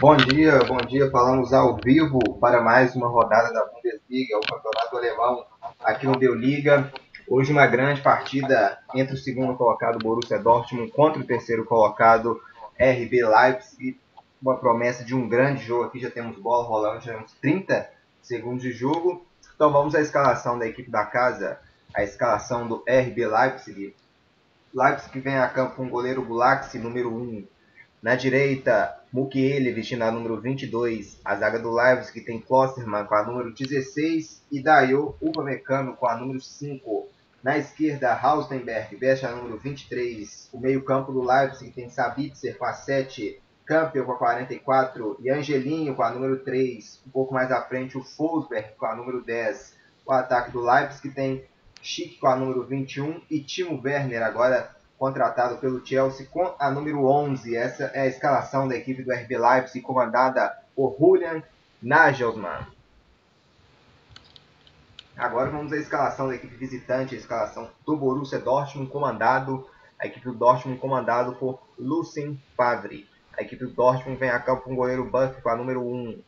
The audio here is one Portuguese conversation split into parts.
Bom dia, bom dia. Falamos ao vivo para mais uma rodada da Bundesliga, o campeonato alemão aqui no Deu Liga. Hoje uma grande partida entre o segundo colocado Borussia Dortmund contra o terceiro colocado RB Leipzig. Uma promessa de um grande jogo aqui, já temos bola rolando, já temos 30 segundos de jogo. Então vamos à escalação da equipe da casa, a escalação do RB Leipzig. Leipzig vem a campo com o goleiro Gulaxi, número 1, na direita, Mukiele vestindo a número 22. A zaga do Leipzig tem Klosterman com a número 16 e Dayo Upamecano com a número 5. Na esquerda, Haustenberg veste a número 23. O meio-campo do Leipzig tem Sabitzer com a 7, Campbell com a 44 e Angelinho com a número 3. Um pouco mais à frente, o Fosberg com a número 10. O ataque do Leipzig tem Schick com a número 21 e Timo Werner agora contratado pelo Chelsea com a número 11. Essa é a escalação da equipe do RB Leipzig, comandada por Julian Nagelsmann. Agora vamos à escalação da equipe visitante, a escalação do Borussia Dortmund, comandado, a equipe do Dortmund comandado por Lucien Favre. A equipe do Dortmund vem a campo com o goleiro Buff com a número 1.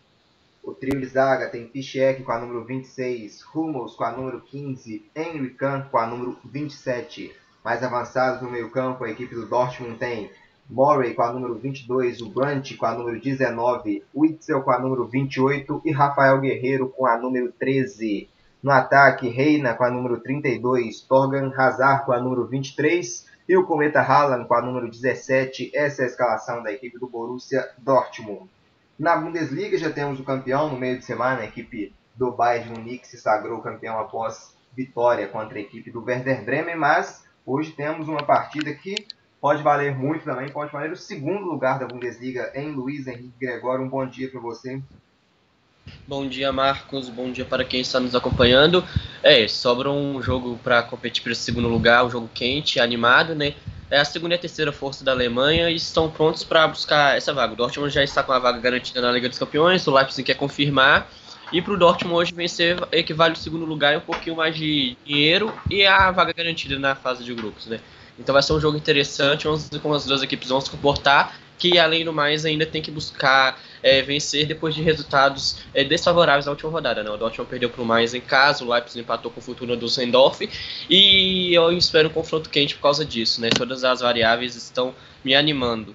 O trio de zaga tem Piszczek com a número 26, Hummels com a número 15, Henry Kahn com a número 27. Mais avançados no meio-campo, a equipe do Dortmund tem Morey com a número 22, o Brandt com a número 19, Witzel com a número 28 e Rafael Guerreiro com a número 13. No ataque, Reina com a número 32, Torgan Hazard com a número 23 e o Cometa Haaland com a número 17. Essa é a escalação da equipe do Borussia Dortmund. Na Bundesliga já temos o campeão no meio de semana, a equipe do Bayern Munique se sagrou campeão após vitória contra a equipe do Werder Bremen, mas Hoje temos uma partida que pode valer muito também, pode valer o segundo lugar da Bundesliga em Luiz Henrique Gregório. Um bom dia para você. Bom dia, Marcos. Bom dia para quem está nos acompanhando. É, sobra um jogo para competir pelo segundo lugar, um jogo quente, animado, né? É a segunda e a terceira força da Alemanha e estão prontos para buscar essa vaga. O Dortmund já está com a vaga garantida na Liga dos Campeões, o Leipzig quer confirmar. E para o Dortmund hoje vencer equivale ao segundo lugar e um pouquinho mais de dinheiro e a vaga garantida na fase de grupos, né? Então vai ser um jogo interessante, vamos como as duas equipes vão se comportar, que além do mais ainda tem que buscar é, vencer depois de resultados é, desfavoráveis na última rodada. Né? O Dortmund perdeu para o mais em casa, o Leipzig empatou com o Fortuna do Sendorf e eu espero um confronto quente por causa disso. Né? Todas as variáveis estão me animando.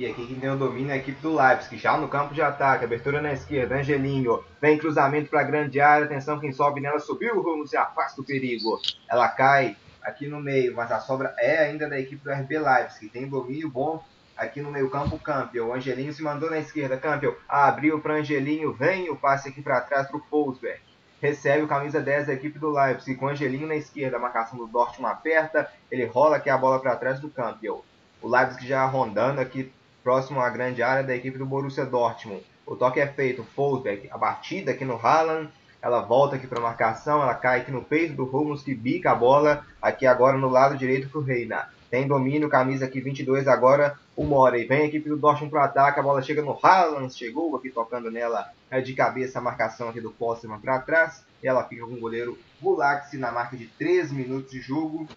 E aqui quem tem o domínio é a equipe do Leipzig, já no campo de ataque, abertura na esquerda, Angelinho, vem cruzamento para a grande área, atenção quem sobe nela, subiu, Rumo se afasta do perigo. Ela cai aqui no meio, mas a sobra é ainda da equipe do RB Leipzig, tem domínio bom aqui no meio campo, Campbell, o Angelinho se mandou na esquerda, Campbell abriu para Angelinho, vem o passe aqui para trás para o Fosberg. Recebe o camisa 10 da equipe do Leipzig, com Angelinho na esquerda, a marcação do Dortmund aperta, ele rola aqui a bola para trás do Campbell. O Leipzig já rondando aqui próximo à grande área da equipe do Borussia Dortmund. O toque é feito, Fosberg, a batida aqui no Haaland, ela volta aqui para a marcação, ela cai aqui no peito do Hummels que bica a bola aqui agora no lado direito para o Reina. Tem domínio, camisa aqui 22 agora, o Morey. Vem a equipe do Dortmund para o ataque, a bola chega no Haaland, chegou aqui tocando nela é de cabeça a marcação aqui do Postman para trás. E ela fica com o goleiro Gulaxi na marca de 3 minutos de jogo.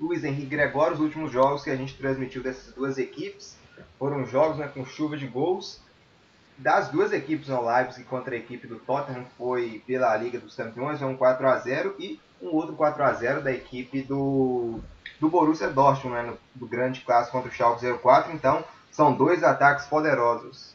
Luiz Henrique Gregório, os últimos jogos que a gente transmitiu dessas duas equipes foram jogos né, com chuva de gols. Das duas equipes no Leipzig contra a equipe do Tottenham foi pela Liga dos Campeões, um 4 a 0 e um outro 4 a 0 da equipe do, do Borussia Dortmund, né, no, do grande clássico contra o Schalke 04. Então, são dois ataques poderosos.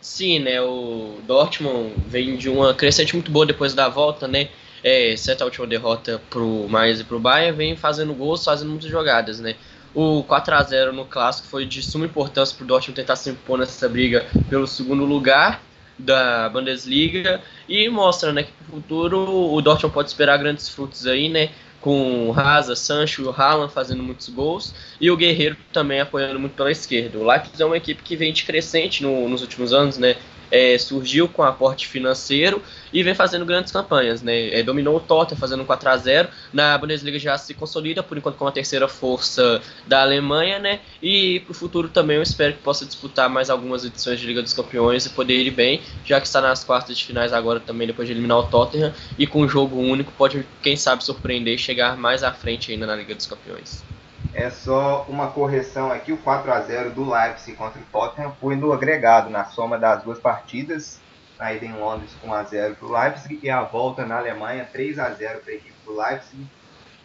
Sim, né, o Dortmund vem de uma crescente muito boa depois da volta, né, é, exceto a última derrota pro Mais e pro Bayern, vem fazendo gols, fazendo muitas jogadas, né. O 4 a 0 no clássico foi de suma importância para o Dortmund tentar se impor nessa briga pelo segundo lugar da Bundesliga e mostra né, que no futuro o Dortmund pode esperar grandes frutos aí, né? Com o Haza, Sancho e o Haaland fazendo muitos gols e o Guerreiro também apoiando muito pela esquerda. O Leipzig é uma equipe que vem de crescente no, nos últimos anos, né? é, surgiu com aporte financeiro e vem fazendo grandes campanhas, né? É, dominou o Tottenham fazendo 4 a 0 na Bundesliga já se consolida por enquanto como a terceira força da Alemanha, né? E para o futuro também eu espero que possa disputar mais algumas edições de Liga dos Campeões e poder ir bem, já que está nas quartas de finais agora também depois de eliminar o Tottenham e com um jogo único pode quem sabe surpreender e chegar mais à frente ainda na Liga dos Campeões. É só uma correção aqui, o 4 a 0 do Leipzig contra o Tottenham foi no agregado, na soma das duas partidas. A ida em Londres com 1 a 0 para o Leipzig e a volta na Alemanha 3 a 0 para a equipe do Leipzig.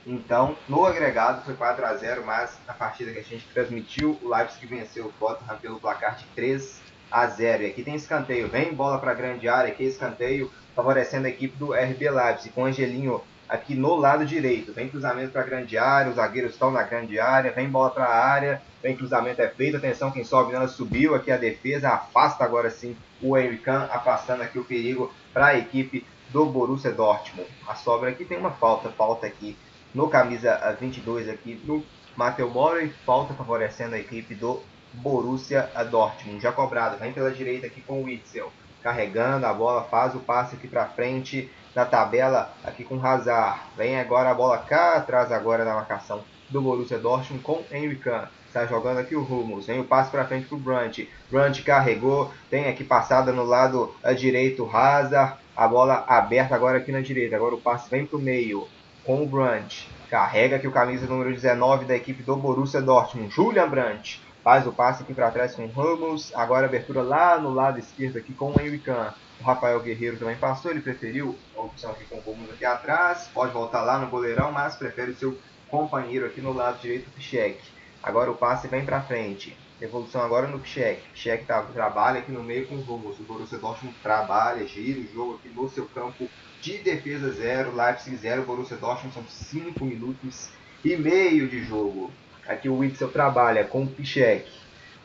Então, no agregado foi 4 a 0 mas na partida que a gente transmitiu, o Leipzig venceu o Tottenham pelo placar de 3 a 0. E aqui tem escanteio, vem bola para a grande área, aqui escanteio favorecendo a equipe do RB Leipzig, com Angelinho aqui no lado direito. Vem cruzamento para a grande área, os zagueiros estão na grande área, vem bola para a área, vem cruzamento é feito, atenção quem sobe nela subiu aqui a defesa, afasta agora sim o Henrican, afastando aqui o perigo para a equipe do Borussia Dortmund. A sobra aqui tem uma falta, falta aqui no camisa 22 aqui do Matheus Mora e falta favorecendo a equipe do Borussia Dortmund. Já cobrado, vem pela direita aqui com o Witzel, carregando a bola, faz o passe aqui para frente na tabela aqui com Hazard. Vem agora a bola cá atrás agora na marcação do Borussia Dortmund com Henrican. Está jogando aqui o Rumos. Vem o passe para frente para o Brandt. Brandt carregou. Tem aqui passada no lado direito Hazard. A bola aberta agora aqui na direita. Agora o passe vem para o meio com o Brandt. Carrega aqui o camisa número 19 da equipe do Borussia Dortmund. Julian Brandt. Faz o passe aqui para trás com o Ramos. Agora abertura lá no lado esquerdo aqui com o Henrican. O Rafael Guerreiro também passou, ele preferiu a opção aqui com o Romulo aqui atrás. Pode voltar lá no goleirão, mas prefere o seu companheiro aqui no lado direito, o Pichek. Agora o passe vem para frente. Evolução agora no Pichek. Pichek tá, trabalha aqui no meio com o Romulo. O Borussia Dortmund trabalha, gira o jogo aqui no seu campo de defesa zero. Leipzig 0, Borussia Dortmund são 5 minutos e meio de jogo. Aqui o Witzel trabalha com o Pichek.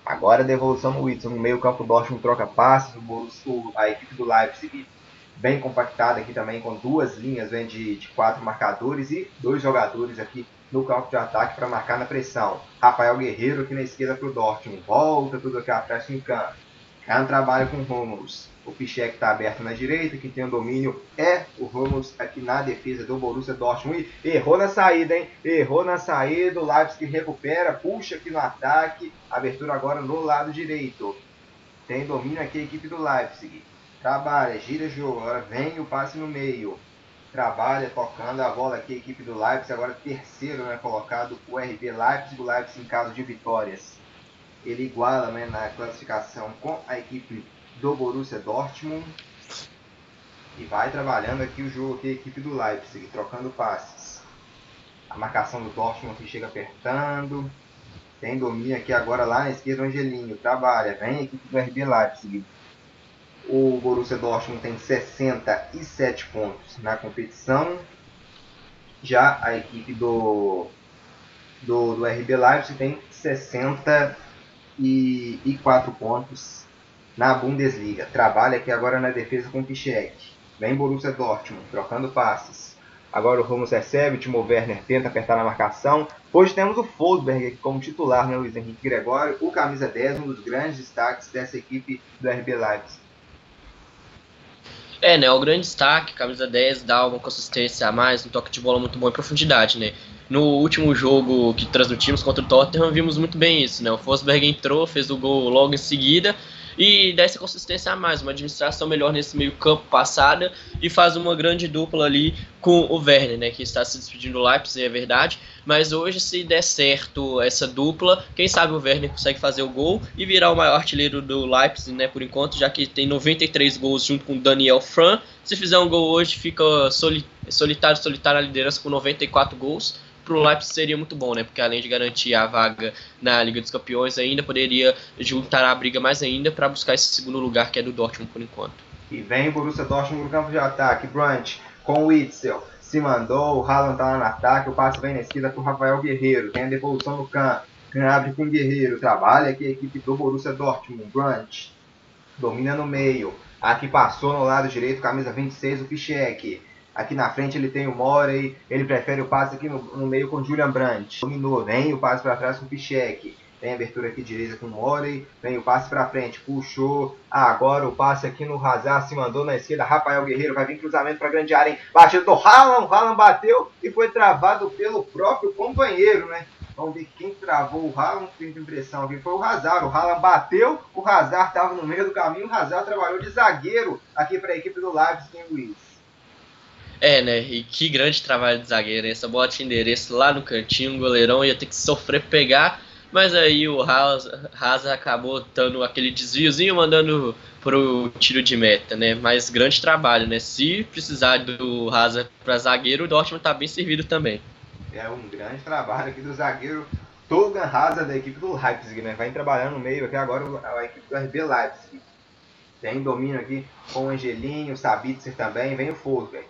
Agora devolução no Whitson. No meio campo, o Dortmund troca passes. O Borussia, a equipe do Leipzig bem compactada aqui também, com duas linhas vem de, de quatro marcadores e dois jogadores aqui no campo de ataque para marcar na pressão. Rafael Guerreiro aqui na esquerda para o Dortmund. Volta tudo aqui atrás em campo. É um trabalho com o Romulus. O Pichek está aberto na direita, quem tem o domínio é o Ramos aqui na defesa do Borussia Dortmund. E errou na saída, hein? Errou na saída, o Leipzig recupera, puxa aqui no ataque. Abertura agora no lado direito. Tem domínio aqui a equipe do Leipzig. Trabalha, gira jogo, agora vem o passe no meio. Trabalha, tocando a bola aqui a equipe do Leipzig. Agora terceiro, né, colocado o RB Leipzig. O Leipzig em caso de vitórias. Ele iguala né, na classificação com a equipe do Borussia Dortmund. E vai trabalhando aqui o jogo aqui, a equipe do Leipzig, trocando passes. A marcação do Dortmund que chega apertando. Tem domínio aqui agora lá na esquerda Angelinho. Trabalha, vem a equipe do RB Leipzig. O Borussia Dortmund tem 67 pontos na competição. Já a equipe do, do, do RB Leipzig tem 64 pontos na Bundesliga. Trabalha aqui agora na defesa com o Pichek. Vem Borussia Dortmund, trocando passes. Agora o Ramos recebe, o Timo Werner tenta apertar na marcação. Hoje temos o Fosberg aqui como titular, né, Luiz Henrique Gregório, o camisa 10, um dos grandes destaques dessa equipe do RB Leipzig. É, né, o grande destaque, camisa 10 dá uma consistência a mais, um toque de bola muito bom em profundidade, né. No último jogo que transmitimos contra o Tottenham, vimos muito bem isso, né, o Fosberg entrou, fez o gol logo em seguida, e dá essa consistência a mais, uma administração melhor nesse meio campo passada e faz uma grande dupla ali com o Werner, né, que está se despedindo do Leipzig, é verdade, mas hoje se der certo essa dupla, quem sabe o Werner consegue fazer o gol e virar o maior artilheiro do Leipzig, né, por enquanto, já que tem 93 gols junto com Daniel Fran, se fizer um gol hoje fica solitário, solitário na liderança com 94 gols, pro Leipzig seria muito bom, né? Porque além de garantir a vaga na Liga dos Campeões, ainda poderia juntar a briga mais ainda para buscar esse segundo lugar que é do Dortmund por enquanto. E vem o Borussia Dortmund no campo de ataque, Brandt com o Witzel, se mandou, o Haaland tá lá no ataque, o passe vem na esquerda pro Rafael Guerreiro, tem a devolução no campo, abre com o Guerreiro, trabalha aqui a equipe do Borussia Dortmund, Brandt domina no meio, aqui passou no lado direito, camisa 26, o Pichek, Aqui na frente ele tem o Morey, ele prefere o passe aqui no, no meio com o Julian Brandt. Dominou, vem o passe para trás com o Pichek. Tem abertura aqui direita com o Morey, vem o passe para frente, puxou. Ah, agora o passe aqui no Hazard se mandou na esquerda. Rafael Guerreiro vai vir cruzamento para grande área, hein? Batida do Haaland, Haaland bateu e foi travado pelo próprio companheiro, né? Vamos ver quem travou o Haaland, tem impressão aqui. Foi o Hazard. O Haaland bateu, o Hazard estava no meio do caminho. O Hazard trabalhou de zagueiro aqui para a equipe do Leipzig, Luiz. É, né? E que grande trabalho de zagueiro. Essa bola tinha endereço lá no cantinho, o goleirão ia ter que sofrer pegar. Mas aí o Haas acabou dando aquele desviozinho, mandando pro tiro de meta, né? Mas grande trabalho, né? Se precisar do Haas para zagueiro, o Dortmund tá bem servido também. É um grande trabalho aqui do zagueiro Togan Hazard da equipe do Leipzig, né? Vai trabalhando no meio aqui agora a equipe do RB Leipzig. Tem domínio aqui com o Angelinho, o Sabitzer também, vem o Fosberg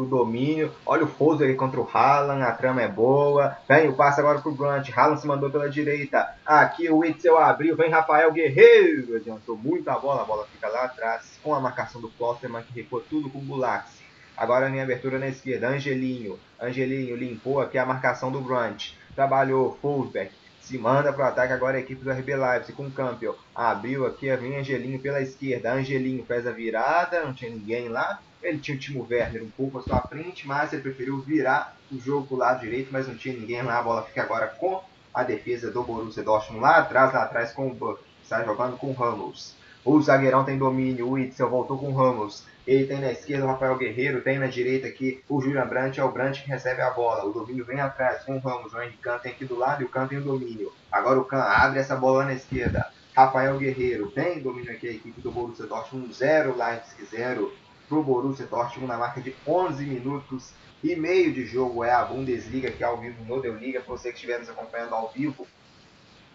pro domínio. Olha o Fozer contra o Haaland, a trama é boa. Vem o passe agora pro Grant. Haaland se mandou pela direita. Aqui o Witzel abriu. Vem Rafael Guerreiro. Adiantou muita bola. A bola fica lá atrás com a marcação do Klosterman que recuou tudo com o Gulaxi. Agora em abertura na esquerda. Angelinho. Angelinho limpou aqui a marcação do Grant. Trabalhou. Fosberg se manda para o ataque agora a equipe do RB Leipzig com o Campbell. Abriu aqui, vem Angelinho pela esquerda. Angelinho fez a virada, não tinha ninguém lá. Ele tinha o Timo Werner um pouco à sua frente, mas ele preferiu virar o jogo para o lado direito, mas não tinha ninguém lá. A bola fica agora com a defesa do Borussia Dortmund lá atrás, lá atrás com o Buck. Está jogando com o Ramos. O zagueirão tem domínio, o Itzel voltou com o Ramos. Ele tem na esquerda o Rafael Guerreiro, tem na direita aqui o Julian Brandt, é o Brandt que recebe a bola. O domínio vem atrás com o Ramos, o Henrique tem aqui do lado e o Kahn tem o domínio. Agora o Kahn abre essa bola na esquerda. Rafael Guerreiro tem domínio aqui a equipe do Borussia Dortmund 0, Leipzig 0 para o Borussia Dortmund na marca de 11 minutos e meio de jogo. É a Bundesliga aqui ao vivo no Deu Liga. Para você que estiver nos acompanhando ao vivo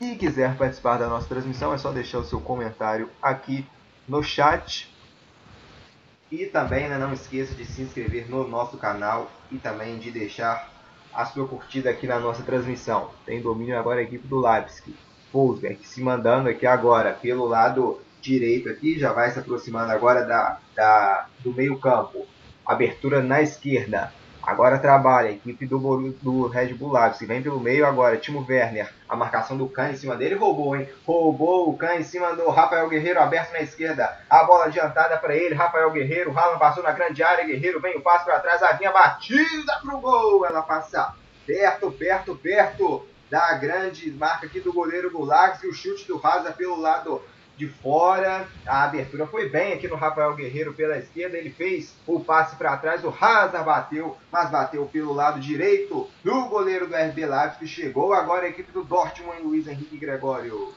e quiser participar da nossa transmissão, é só deixar o seu comentário aqui no chat. E também né, não esqueça de se inscrever no nosso canal e também de deixar a sua curtida aqui na nossa transmissão. Tem domínio agora a equipe do Leipzig. Wolfsberg se mandando aqui agora pelo lado direito aqui, já vai se aproximando agora da, da do meio campo. Abertura na esquerda. Agora trabalha a equipe do, do Red Bull Leipzig. Vem pelo meio agora. Timo Werner. A marcação do Kahn em cima dele. Roubou, hein? Roubou o Kahn em cima do Rafael Guerreiro. Aberto na esquerda. A bola adiantada para ele. Rafael Guerreiro. Haaland passou na grande área. Guerreiro vem o passe para trás. A vinha batida pro gol. Ela passa perto, perto, perto da grande marca aqui do goleiro do Leipzig. O chute do Raza pelo lado de fora. A abertura foi bem aqui no Rafael Guerreiro pela esquerda. Ele fez o passe para trás. O Hazard bateu, mas bateu pelo lado direito do goleiro do RB Leipzig. Chegou agora a equipe do Dortmund, Luiz Henrique Gregório.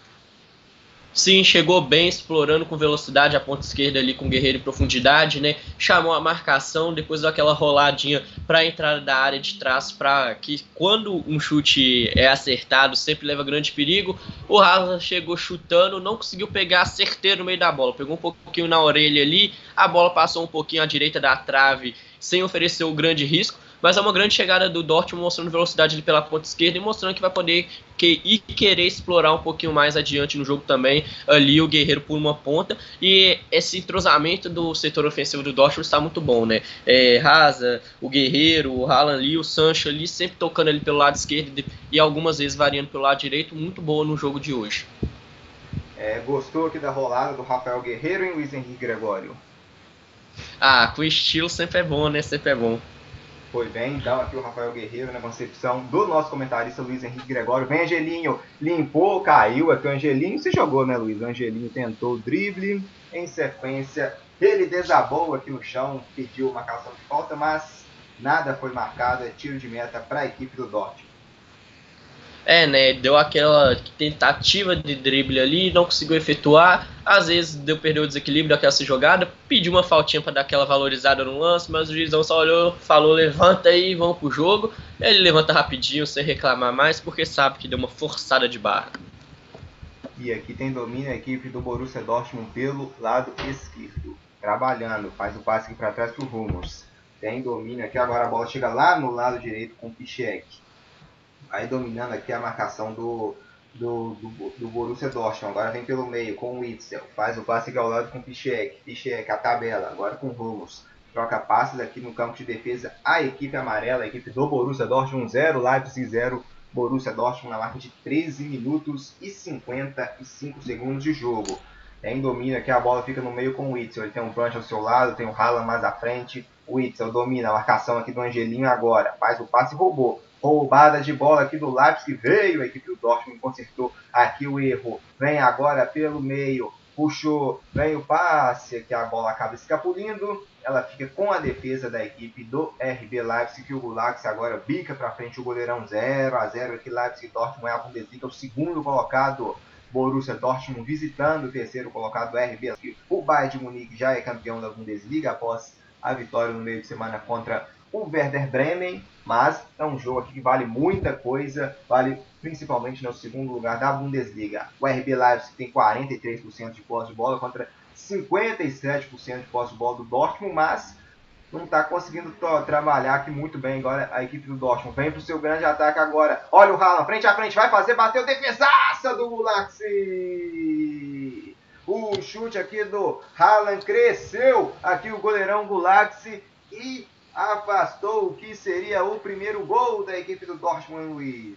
Sim, chegou bem, explorando com velocidade a ponta esquerda ali com Guerreiro em profundidade, né? Chamou a marcação, depois deu aquela roladinha para a entrada da área de trás, para que quando um chute é acertado sempre leva grande perigo. O Hazard chegou chutando, não conseguiu pegar certeiro no meio da bola, pegou um pouquinho na orelha ali, a bola passou um pouquinho à direita da trave, sem oferecer o grande risco mas é uma grande chegada do Dortmund mostrando velocidade ali pela ponta esquerda e mostrando que vai poder que, e querer explorar um pouquinho mais adiante no jogo também ali o Guerreiro por uma ponta e esse entrosamento do setor ofensivo do Dortmund está muito bom, né? É, Raza, o Guerreiro, o Haaland ali, o Sancho ali sempre tocando ali pelo lado esquerdo e algumas vezes variando pelo lado direito, muito boa no jogo de hoje. É, gostou aqui da rolada do Rafael Guerreiro e Luiz Henrique Gregório? Ah, com estilo sempre é bom, né? Sempre é bom. Foi bem, então aqui o Rafael Guerreiro na concepção do nosso comentarista Luiz Henrique Gregório. Vem Angelinho, limpou, caiu aqui o Angelinho. Se jogou, né, Luiz? O Angelinho tentou o drible. Em sequência, ele desabou aqui no chão, pediu uma calção de falta, mas nada foi marcado. É tiro de meta para a equipe do Dortmund. É, né? Deu aquela tentativa de drible ali, não conseguiu efetuar. Às vezes deu perder o desequilíbrio daquela jogada, pediu uma faltinha para dar aquela valorizada no lance, mas o juizão só olhou, falou: levanta aí, vamos pro jogo. Ele levanta rapidinho, sem reclamar mais, porque sabe que deu uma forçada de barra. E aqui tem domínio a equipe do Borussia Dortmund pelo lado esquerdo. Trabalhando, faz o passe aqui para trás pro Rumors. Tem domínio aqui, agora a bola chega lá no lado direito com o Pichek aí dominando aqui a marcação do, do, do, do Borussia Dortmund. Agora vem pelo meio com o Witzel. Faz o passe ao lado com o Pichek. Pichek, a tabela. Agora com o Ramos. Troca passes aqui no campo de defesa. A equipe amarela, a equipe do Borussia Dortmund 0, Leipzig 0. Borussia Dortmund na marca de 13 minutos e 55 segundos de jogo. Tem domina aqui, a bola fica no meio com o Witzel. Ele tem um Branch ao seu lado, tem o Haaland mais à frente. O Witzel domina a marcação aqui do Angelinho agora. Faz o passe e roubou roubada de bola aqui do Leipzig, veio a equipe do Dortmund, consertou aqui o erro, vem agora pelo meio puxou, vem o passe, que a bola acaba escapulindo. Ela fica com a defesa da equipe do RB Leipzig, que o Gulax agora bica para frente o goleirão 0 a 0 aqui Leipzig Dortmund é a Bundesliga, o segundo colocado Borussia Dortmund visitando o terceiro colocado RB. O Bayern de Munique já é campeão da Bundesliga após a vitória no meio de semana contra o Werder Bremen, mas é um jogo aqui que vale muita coisa, vale principalmente no segundo lugar da Bundesliga. O RB Leipzig tem 43% de posse de bola contra 57% de posse de bola do Dortmund, mas não está conseguindo trabalhar aqui muito bem agora a equipe do Dortmund. Vem para o seu grande ataque agora. Olha o Haaland, frente a frente, vai fazer, bateu, defesaça do Gulaxi. O chute aqui do Haaland cresceu aqui o goleirão Gulaxi e afastou o que seria o primeiro gol da equipe do Dortmund, Luiz.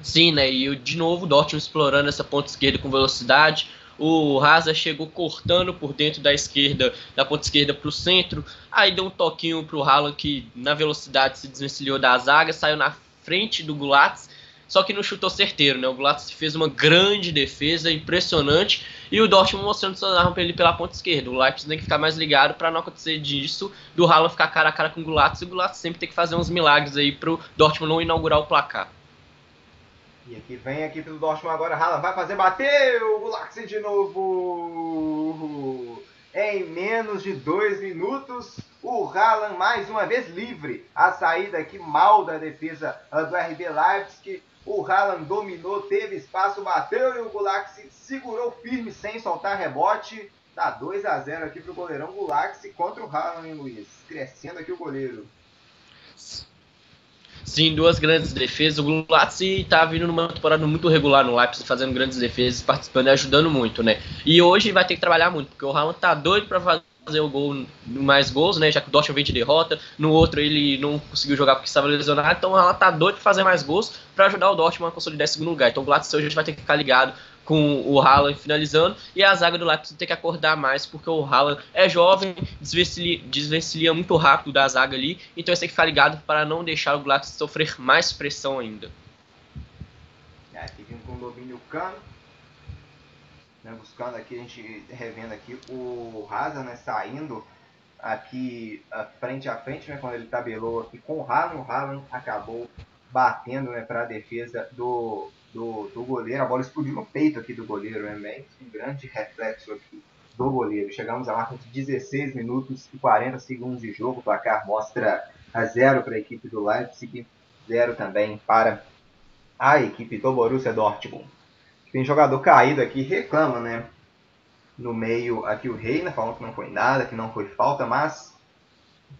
Sim, né? E de novo o Dortmund explorando essa ponta esquerda com velocidade. O Raza chegou cortando por dentro da esquerda, da ponta esquerda para o centro. Aí deu um toquinho para o Haaland que na velocidade se desvencilhou da zaga, saiu na frente do Gulats só que não chutou certeiro, né? O Glatz fez uma grande defesa, impressionante, e o Dortmund mostrando suas armas para ele pela ponta esquerda. O Leipzig tem que ficar mais ligado para não acontecer disso, do Haaland ficar cara a cara com o Glatz, e o Glatz sempre tem que fazer uns milagres aí pro Dortmund não inaugurar o placar. E aqui vem a equipe do Dortmund agora, Haaland vai fazer, bateu, o Glatz de novo! Em menos de dois minutos, o Haaland mais uma vez livre. A saída aqui mal da defesa do RB Leipzig o Haaland dominou, teve espaço, bateu e o Gulaxi segurou firme sem soltar rebote. Tá 2 a 0 aqui pro goleirão Gulaxi contra o Haaland, hein, Luiz? Crescendo aqui o goleiro. Sim, duas grandes defesas. O Gulazzi tá vindo numa temporada muito regular no Leipzig, fazendo grandes defesas, participando e ajudando muito, né? E hoje vai ter que trabalhar muito, porque o Haaland tá doido para fazer o gol mais gols, né? Já que o Dortmund vem de derrota. No outro ele não conseguiu jogar porque estava lesionado. Então ela tá doido de fazer mais gols para ajudar o Dortmund a consolidar esse segundo lugar. Então o Glatz hoje vai ter que ficar ligado com o Haaland finalizando e a zaga do Leipzig tem que acordar mais porque o Haaland é jovem, desvencilha, muito rápido da zaga ali, então eles têm que ficar ligado para não deixar o Glatz sofrer mais pressão ainda. É, aqui vem com o né, buscando aqui, a gente revendo aqui. O Hazard, né, saindo aqui frente a frente, né, quando ele tabelou aqui com o Haaland, o Haaland acabou batendo né, para a defesa do, do, do, goleiro, a bola explodiu no peito aqui do goleiro, né, um grande reflexo aqui do goleiro. Chegamos a marca de 16 minutos e 40 segundos de jogo, o placar mostra a zero para a equipe do Leipzig, zero também para a equipe do Borussia Dortmund. Tem jogador caído aqui, reclama, né? No meio aqui o Reina, falando que não foi nada, que não foi falta, mas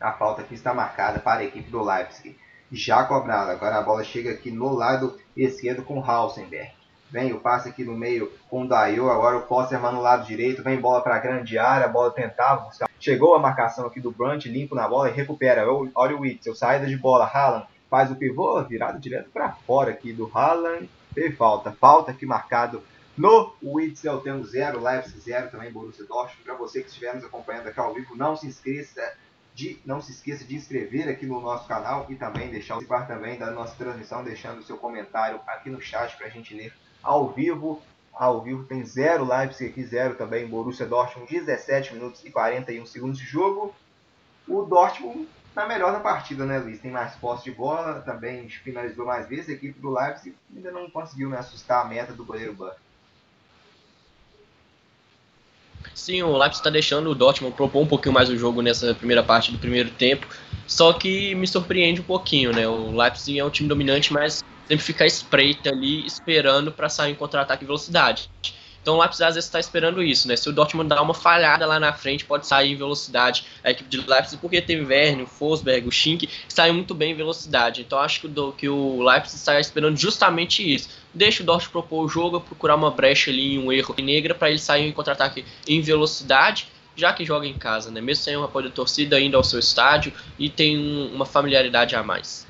a falta aqui está marcada para a equipe do Leipzig. Já cobrada, agora a bola chega aqui no lado esquerdo com Hausenberg. Vem o passe aqui no meio com o Dayo, agora o Posserman no lado direito, vem bola para a grande área, a bola tentava buscar. Chegou a marcação aqui do Brandt, limpo na bola e recupera. Olha o Witzel, saída de bola, Haaland faz o pivô, virado direto para fora aqui do Haaland Teve falta. Falta aqui marcado no Witzel. Temos 0, Leipzig 0 também, Borussia Dortmund. Para você que estiver nos acompanhando aqui ao vivo, não se esqueça de não se esqueça de inscrever aqui no nosso canal e também deixar o participar também da nossa transmissão, deixando o seu comentário aqui no chat para a gente ler ao vivo. Ao vivo tem 0 Leipzig aqui, 0 também Borussia Dortmund, 17 minutos e 41 segundos de jogo. O Dortmund está melhor na partida, né, Luiz? Tem mais posse de bola, também finalizou mais vezes. A equipe do Leipzig ainda não conseguiu né, assustar a meta do goleiro Buck. Sim, o Leipzig está deixando o Dortmund propor um pouquinho mais o jogo nessa primeira parte do primeiro tempo, só que me surpreende um pouquinho, né? O Leipzig é um time dominante, mas sempre fica espreita ali, esperando para sair em contra-ataque e velocidade. Então o Leipzig às vezes está esperando isso, né? Se o Dortmund dar uma falhada lá na frente, pode sair em velocidade a equipe de Leipzig, porque tem o Werner, o Forsberg, o Schink, saem muito bem em velocidade. Então acho que o, que o Leipzig está esperando justamente isso. Deixa o Dortmund propor o jogo, procurar uma brecha ali, um erro negra, para ele sair em contra-ataque em velocidade, já que joga em casa, né? Mesmo sem um apoio da torcida, ainda ao seu estádio e tem um, uma familiaridade a mais.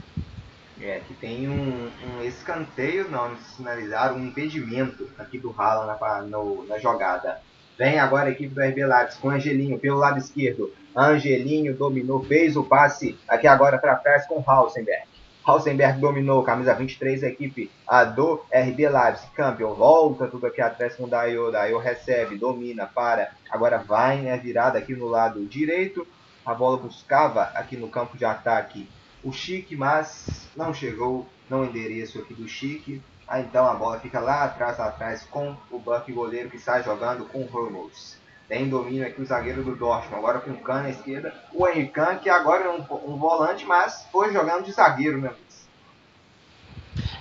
É, que tem um, um escanteio, não sinalizar um impedimento aqui do Haaland na, no, na jogada. Vem agora a equipe do RB Leipzig com Angelinho pelo lado esquerdo. Angelinho dominou, fez o passe aqui agora para trás com Hausenberg. Hausenberg dominou, camisa 23, a equipe a do RB Leipzig. Campion volta tudo aqui atrás com o Dayo. Dayo recebe, domina, para. Agora vai, né? Virada aqui no lado direito. A bola buscava aqui no campo de ataque o Chique, mas não chegou no endereço aqui do Chique. Aí então a bola fica lá atrás, lá atrás com o Buck goleiro que sai jogando com o Ramos. Tem domínio aqui o zagueiro do Dortmund, agora com o Kahn na esquerda. O Henrique Kahn, que agora é um, um, volante, mas foi jogando de zagueiro, né?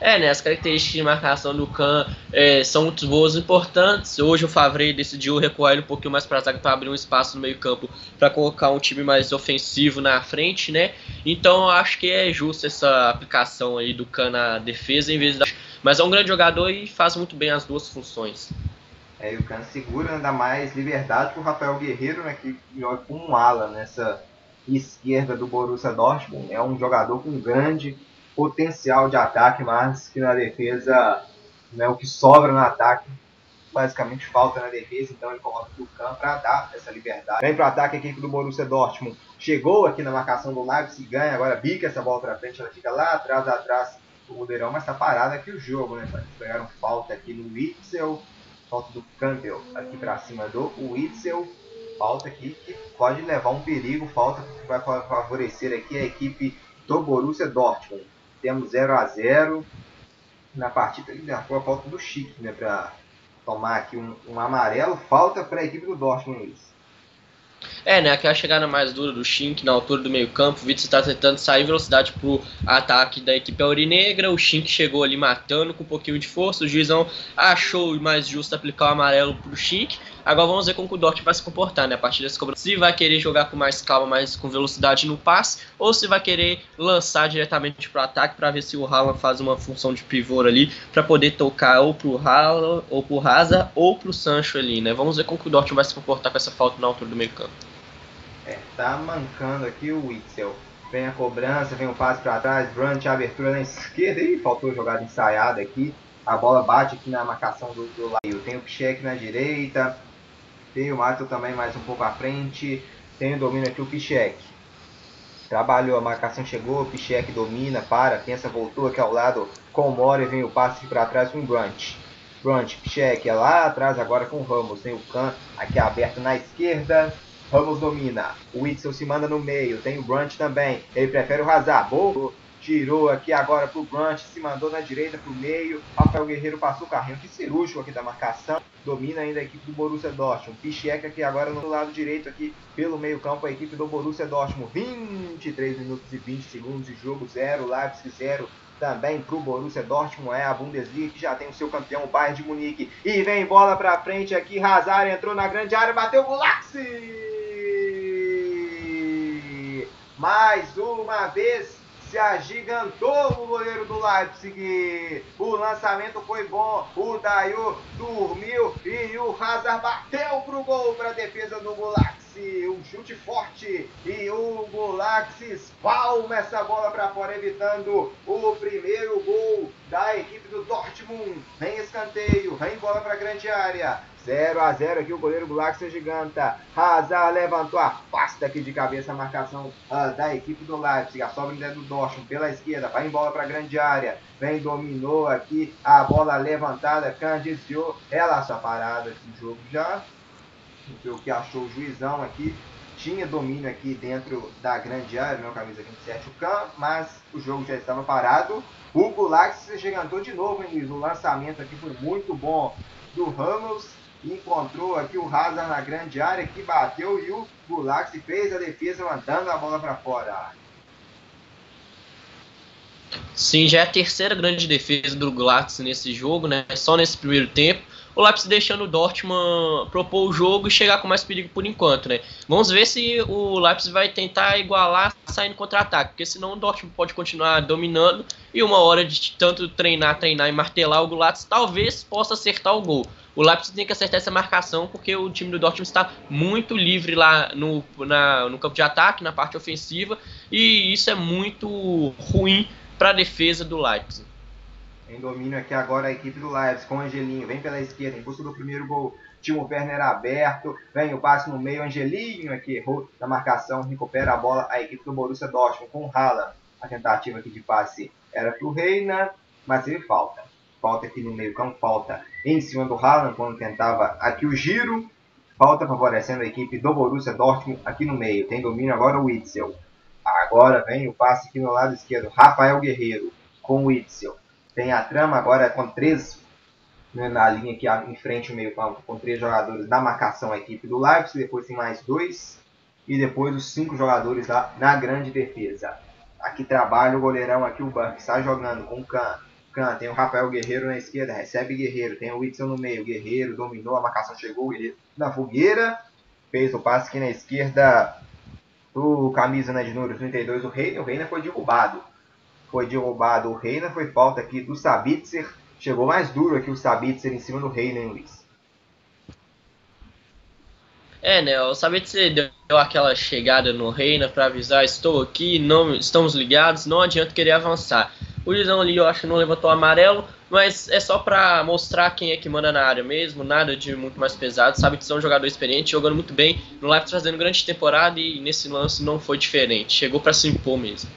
É, né? As características de marcação do Kahn é, são muito boas importantes. Hoje o Favre decidiu recuar ele um pouquinho mais para zaga para abrir um espaço no meio-campo para colocar um time mais ofensivo na frente, né? Então eu acho que é justo essa aplicação aí do Kahn na defesa em vez da. Mas é um grande jogador e faz muito bem as duas funções. É, e o Kahn segura ainda mais liberdade que o Rafael Guerreiro, né, que joga com um ala nessa esquerda do Borussia Dortmund. É um jogador com grande potencial de ataque, mas que na defesa, né, o que sobra no ataque, basicamente falta na defesa, então ele coloca o Kahn para dar essa liberdade. Vem para o ataque a equipe do Borussia Dortmund. Chegou aqui na marcação do Leipzig, ganha, agora bica essa bola para frente, ela fica lá atrás, atrás do Mudeirão, mas está parado aqui o jogo, né? Pegaram falta aqui no Witzel, falta do Campbell aqui para cima do Witzel. Falta aqui que pode levar um perigo, falta que vai favorecer aqui a equipe do Borussia Dortmund. Temos 0 a 0 na partida. Ele marcou a falta do Chique, né? Para tomar aqui um, um amarelo. Falta para a equipe do Dortmund, Luiz. É, né? Aquela chegada mais dura do Shink na altura do meio-campo. O Vitz está tentando sair em velocidade pro ataque da equipe aurinegra. O Shink chegou ali matando com um pouquinho de força. O juizão achou mais justo aplicar o amarelo pro Shink. Agora vamos ver como o Dort vai se comportar, né? A partir desse cobrança. Se vai querer jogar com mais calma, mais com velocidade no passe, ou se vai querer lançar diretamente pro ataque para ver se o Haaland faz uma função de pivô ali para poder tocar ou pro Haaland, ou pro Raza, ou pro Sancho ali, né? Vamos ver como o Dort vai se comportar com essa falta na altura do meio-campo. É, tá mancando aqui o Witzel. Vem a cobrança, vem o passe para trás, Brant, abertura na esquerda. e faltou jogada ensaiada aqui. A bola bate aqui na marcação do, do lado. Tem o Pichek na direita. Tem o Mato também mais um pouco à frente. Tem o domínio aqui o Pichek. Trabalhou, a marcação chegou, Pichek domina, para, pensa, voltou aqui ao lado com o Mora e vem o passe para trás com o Brunt. Brunt, Pichek é lá atrás agora com o Ramos. Tem o Khan aqui aberto na esquerda. Ramos domina. O Whitson se manda no meio. Tem o Brunt também. Ele prefere o Hazard. Boa. Tirou aqui agora pro Brunt. Se mandou na direita pro meio. Rafael Guerreiro passou o carrinho. Que cirúrgico aqui da marcação. Domina ainda a equipe do Borussia Dortmund. Picheca aqui agora no lado direito aqui pelo meio campo. A equipe do Borussia Dortmund. 23 minutos e 20 segundos de jogo. 0. Leipzig 0 também para o Borussia Dortmund é a Bundesliga que já tem o seu campeão, o Bayern de Munique. E vem bola para frente aqui, Hazard entrou na grande área, bateu o Gulaxi! Mais uma vez se agigantou o goleiro do Leipzig. O lançamento foi bom. O Dayu dormiu e o Hazard bateu pro gol para a defesa do Gulaxi. Um chute forte e o Gulaxi espalma essa bola para fora, evitando o primeiro gol da equipe do Dortmund. Vem escanteio, vem bola para grande área. 0 a 0 aqui o goleiro Gulaxi giganta. Hazard levantou, afasta aqui de cabeça a marcação uh, da equipe do Leipzig. A sobra ainda é do Dortmund pela esquerda, vai em bola para a grande área. Vem, dominou aqui a bola levantada, candiciou. Ela só parada esse jogo já. O que achou o juizão aqui. Tinha domínio aqui dentro da grande área, meu camisa 27 o Can, mas o jogo já estava parado. O Gulax se gigantou de novo, hein, Luiz? O lançamento aqui foi muito bom do Ramos encontrou aqui o Hazard na grande área que bateu e o Gulax fez a defesa mandando a bola para fora. Sim, já é a terceira grande defesa do Gulax nesse jogo, né? Só nesse primeiro tempo. O Leipzig deixando o Dortmund propor o jogo e chegar com mais perigo por enquanto, né? Vamos ver se o Leipzig vai tentar igualar saindo contra-ataque, porque senão o Dortmund pode continuar dominando e uma hora de tanto treinar, treinar e martelar o Gulax talvez possa acertar o gol o Leipzig tem que acertar essa marcação porque o time do Dortmund está muito livre lá no, na, no campo de ataque, na parte ofensiva, e isso é muito ruim para a defesa do Leipzig. Em domínio aqui agora a equipe do Leipzig com o Angelinho, vem pela esquerda em busca do primeiro gol. Timo Werner aberto, vem o passe no meio, Angelinho aqui errou na marcação, recupera a bola a equipe do Borussia Dortmund com o Haaland. A tentativa aqui de passe era para o Reina, mas ele falta. Falta aqui no meio campo, falta em cima do Haaland quando tentava aqui o giro. Falta favorecendo a equipe do Borussia Dortmund aqui no meio. Tem domínio agora o Witzel. Agora vem o passe aqui no lado esquerdo. Rafael Guerreiro com o Witzel. Tem a trama agora com três né, na linha aqui em frente ao meio campo, com três jogadores da marcação a equipe do Leipzig. Depois tem mais dois. E depois os cinco jogadores da, na grande defesa. Aqui trabalha o goleirão aqui, o Buck. Está jogando com o Kahn. Kahn, tem o Rafael Guerreiro na esquerda, recebe Guerreiro. Tem o Whitson no meio. Guerreiro dominou, a marcação chegou. Guerreiro na fogueira. Fez o passe aqui na esquerda o camisa né, de número 32, o Reina. O Reina foi derrubado. Foi derrubado o Reina. Foi falta aqui do Sabitzer. Chegou mais duro aqui o Sabitzer em cima do Reina, hein, Luiz? É, né? O Sabitzer deu aquela chegada no Reina para avisar: estou aqui, não estamos ligados, não adianta querer avançar. O Lisão ali eu acho que não levantou amarelo, mas é só pra mostrar quem é que manda na área mesmo, nada de muito mais pesado. Sabe que é um jogador experiente, jogando muito bem, no Leipzig fazendo grande temporada e nesse lance não foi diferente. Chegou para se impor mesmo.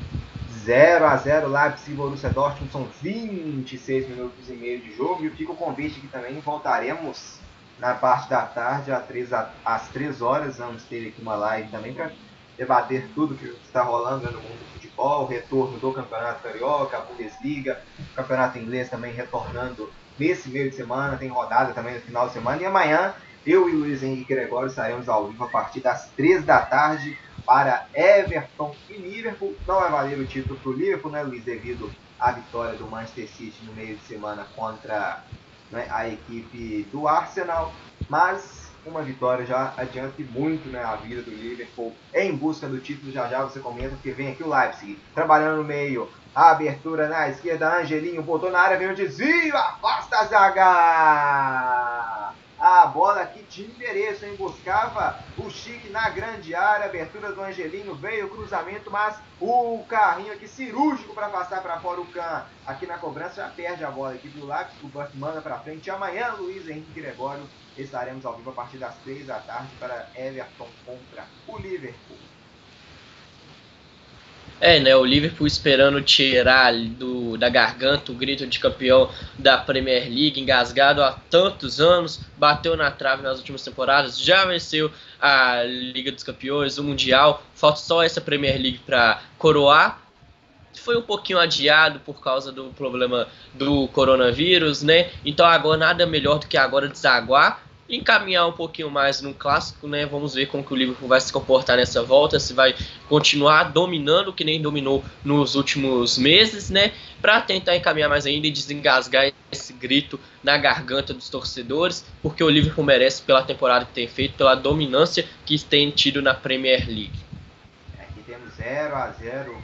0 a 0 Leipzig e Borussia Dortmund, são 26 minutos e meio de jogo. E fica o convite aqui também, voltaremos na parte da tarde, às 3, às 3 horas, vamos ter aqui uma live também para debater tudo que está rolando no mundo futebol, o retorno do Campeonato Carioca, a Bundesliga, o Campeonato Inglês também retornando nesse meio de semana, tem rodada também no final de semana. E amanhã eu e Luiz Henrique Gregório estaremos ao vivo a partir das 3 da tarde para Everton e Liverpool. Não vai valer o título para o Liverpool, né, Luiz, devido à vitória do Manchester City no meio de semana contra né, a equipe do Arsenal, mas uma vitória já adiante muito né, a vida do Liverpool em busca do título. Já já você comenta, porque vem aqui o Leipzig trabalhando no meio. A abertura na esquerda, Angelinho botou na área, veio o desvio, afasta a zaga! A bola que tinha endereço, hein? Buscava o Chique na grande área. Abertura do Angelino. Veio o cruzamento, mas o carrinho aqui cirúrgico para passar para fora o Can. Aqui na cobrança já perde a bola aqui do Lápis. O Buff manda para frente. Amanhã, Luiz Henrique Gregório estaremos ao vivo a partir das 3 da tarde para Everton contra o Liverpool. É, né? O Liverpool esperando tirar do, da garganta o grito de campeão da Premier League, engasgado há tantos anos, bateu na trave nas últimas temporadas, já venceu a Liga dos Campeões, o Mundial, falta só essa Premier League para coroar. Foi um pouquinho adiado por causa do problema do coronavírus, né? Então agora nada melhor do que agora desaguar encaminhar um pouquinho mais no clássico, né? Vamos ver como que o Liverpool vai se comportar nessa volta, se vai continuar dominando que nem dominou nos últimos meses, né? Para tentar encaminhar mais ainda e desengasgar esse grito na garganta dos torcedores, porque o Liverpool merece pela temporada que tem feito, pela dominância que tem tido na Premier League. Aqui temos 0 a 0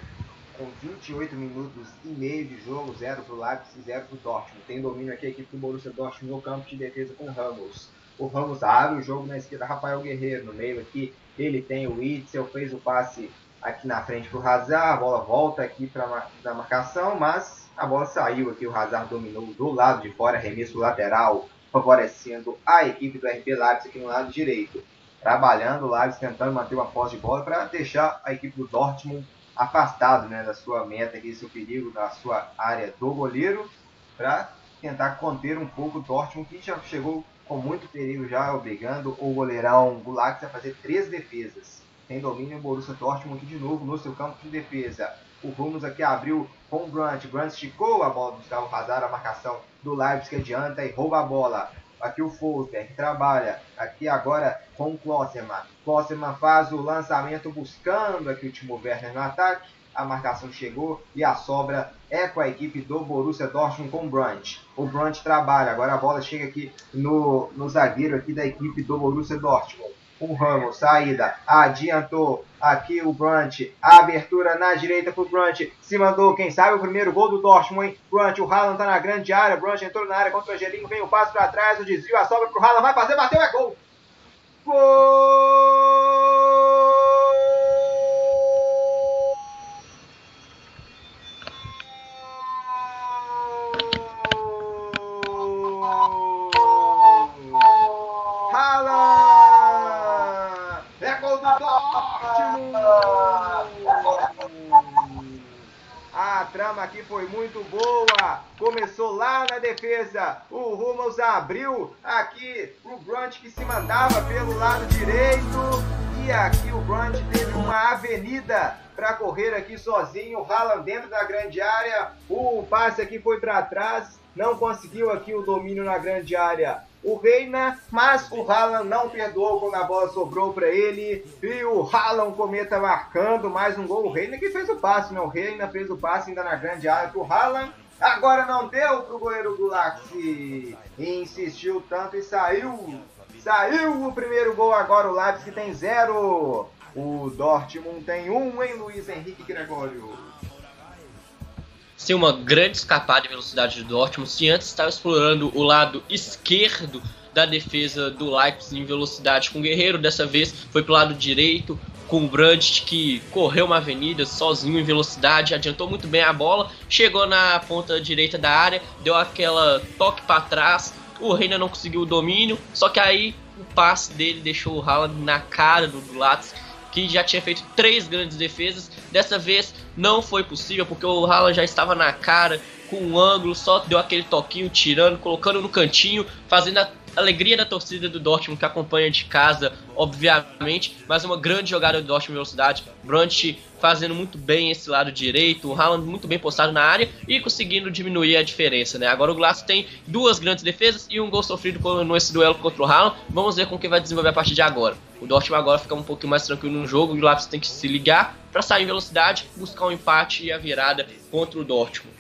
com 28 minutos e meio de jogo, 0 para o Leipzig, 0 para o Dortmund. Tem domínio aqui a equipe do Borussia Dortmund no campo de defesa com Ramos o Ramos abre o jogo na esquerda, Rafael Guerreiro no meio aqui, ele tem o Itzel, fez o passe aqui na frente para o Hazard, a bola volta aqui para a marcação, mas a bola saiu aqui, o Hazard dominou do lado de fora, remesso lateral, favorecendo a equipe do RB Leipzig aqui no lado direito. Trabalhando o Leipzig, tentando manter uma posse de bola para deixar a equipe do Dortmund afastado né, da sua meta, aqui, seu perigo, da sua área do goleiro, para tentar conter um pouco o Dortmund, que já chegou com muito perigo já, obrigando o goleirão Gulax a fazer três defesas. Tem domínio o Borussia Dortmund de novo no seu campo de defesa. O Rumos aqui abriu com o Grant. Grant esticou a bola do Gustavo Hazard, a marcação do Leipzig adianta e rouba a bola. Aqui o Forsberg trabalha aqui agora com o Klosserman. Klosserman faz o lançamento buscando aqui o Timo Werner no ataque a marcação chegou e a sobra é com a equipe do Borussia Dortmund com o Brandt. O Brandt trabalha, agora a bola chega aqui no, no zagueiro aqui da equipe do Borussia Dortmund. O Ramos, saída, adiantou aqui o Brandt, abertura na direita pro Brandt, se mandou, quem sabe, o primeiro gol do Dortmund, hein? Brandt, o Haaland tá na grande área, Brandt entrou na área contra o Gelinho, vem o passo para trás, o desvio, a sobra pro Haaland, vai fazer, bateu, é gol! Gol! trama aqui foi muito boa. Começou lá na defesa. O Rummels abriu aqui o Brunt que se mandava pelo lado direito. E aqui o Brunt teve uma avenida para correr aqui sozinho. O Haaland dentro da grande área. O passe aqui foi para trás. Não conseguiu aqui o domínio na grande área o Reina, mas o Haaland não perdoou quando a bola sobrou para ele. E o Haaland cometa marcando mais um gol. O Reina que fez o passe, né? O Reina fez o passe ainda na grande área pro Haaland. Agora não deu pro goleiro Laxi. Insistiu tanto e saiu. Saiu o primeiro gol agora. O Leipzig tem zero. O Dortmund tem um, hein, Luiz Henrique Gregório? ser uma grande escapada de velocidade do Dortmund, se antes estava explorando o lado esquerdo da defesa do Leipzig em velocidade com o Guerreiro, dessa vez foi para o lado direito com o Brandt que correu uma avenida sozinho em velocidade, adiantou muito bem a bola, chegou na ponta direita da área, deu aquela toque para trás, o Reina não conseguiu o domínio, só que aí o passe dele deixou o Haaland na cara do Glatz, que já tinha feito três grandes defesas. Dessa vez não foi possível porque o Haaland já estava na cara com um ângulo, só deu aquele toquinho, tirando, colocando no cantinho, fazendo a alegria da torcida do Dortmund que acompanha de casa, obviamente, mas uma grande jogada do Dortmund velocidade. Brandt fazendo muito bem esse lado direito, o Haaland muito bem postado na área e conseguindo diminuir a diferença, né? Agora o Glass tem duas grandes defesas e um gol sofrido nesse duelo contra o Haaland. Vamos ver como que vai desenvolver a partir de agora. O Dortmund agora fica um pouquinho mais tranquilo no jogo o Leipzig tem que se ligar para sair em velocidade, buscar um empate e a virada contra o Dortmund.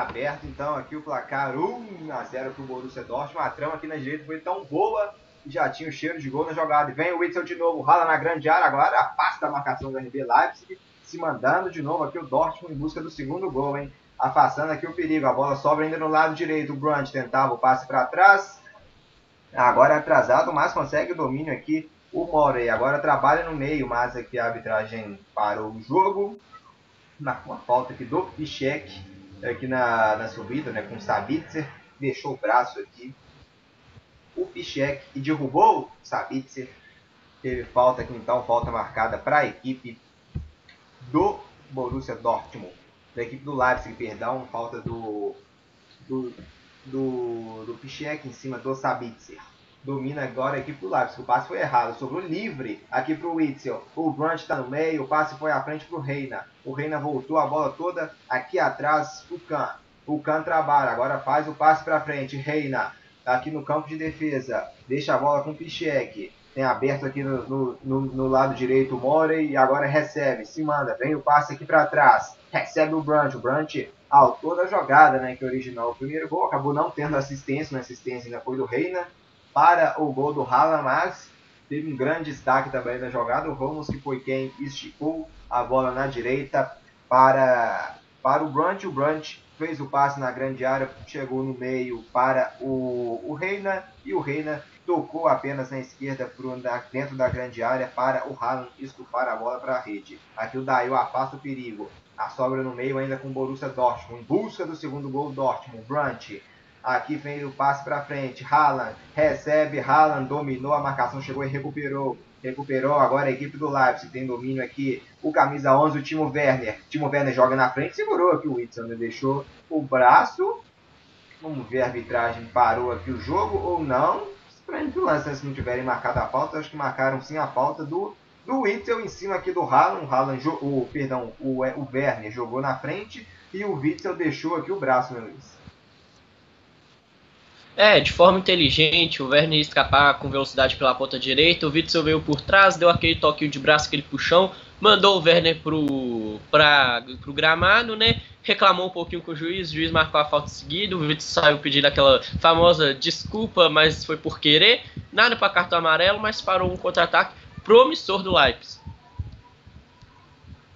Aberto então aqui o placar 1 a 0 pro Borussia Dortmund. A trama aqui na direita foi tão boa que já tinha o cheiro de gol na jogada. E vem o Witzel de novo, rala na grande área, agora afasta a marcação do RB Leipzig, se mandando de novo aqui o Dortmund em busca do segundo gol, hein? Afastando aqui o perigo, a bola sobra ainda no lado direito. O Brunt tentava o passe para trás. Agora atrasado, mas consegue o domínio aqui o Morey. Agora trabalha no meio, mas aqui a arbitragem parou o jogo. Uma falta aqui do Pichek aqui na, na subida, né, com o Sabitzer, deixou o braço aqui, o Pichek e derrubou o Sabitzer. Teve falta aqui, então, falta marcada para a equipe do Borussia Dortmund. Da equipe do Leipzig, perdão, falta do, do, do, do Pichek em cima do Sabitzer domina agora a equipe do Leipzig. O passe foi errado, sobrou livre aqui para o Witzel. O Brandt está no meio, o passe foi à frente para o Reina. O Reina voltou a bola toda aqui atrás o Kahn. O Kahn trabalha, agora faz o passe para frente. Reina aqui no campo de defesa, deixa a bola com o Pichek. Tem aberto aqui no, no, no, no lado direito o Morey e agora recebe, se manda, vem o passe aqui para trás. Recebe o Brandt, o Brandt autor da jogada, né, que originou o primeiro gol, acabou não tendo assistência, na assistência ainda foi do Reina para o gol do Haaland, mas teve um grande destaque também na jogada. O Ramos, que foi quem esticou a bola na direita para, para o Brunt. O Brunt fez o passe na grande área, chegou no meio para o, o Reina e o Reina tocou apenas na esquerda pro, dentro da grande área para o Haaland estufar a bola para a rede. Aqui o Daio afasta o perigo. A sobra no meio ainda com o Borussia Dortmund. Em busca do segundo gol, Dortmund. Brunt Aqui vem o passe para frente. Haaland recebe. Haaland dominou a marcação, chegou e recuperou. Recuperou agora a equipe do Leipzig. Tem domínio aqui. O camisa 11, o Timo Werner. Timo Werner joga na frente. Segurou aqui o Whitson. Né? Deixou o braço. Vamos ver a arbitragem. Parou aqui o jogo ou não. Esperando que o lance, se não tiverem marcado a falta, acho que marcaram sim a falta do, do Witzel em cima aqui do Haaland. O Haaland, perdão, o, o Werner jogou na frente e o Witzel deixou aqui o braço, meu Luiz. É, de forma inteligente, o Werner ia escapar com velocidade pela ponta direita, o Witzel veio por trás, deu aquele toque de braço, aquele puxão, mandou o Werner pro, pra, pro gramado, né? Reclamou um pouquinho com o juiz, o juiz marcou a falta seguida, o Witzel saiu pedindo aquela famosa desculpa, mas foi por querer, nada para cartão amarelo, mas parou um contra-ataque promissor do Leipzig.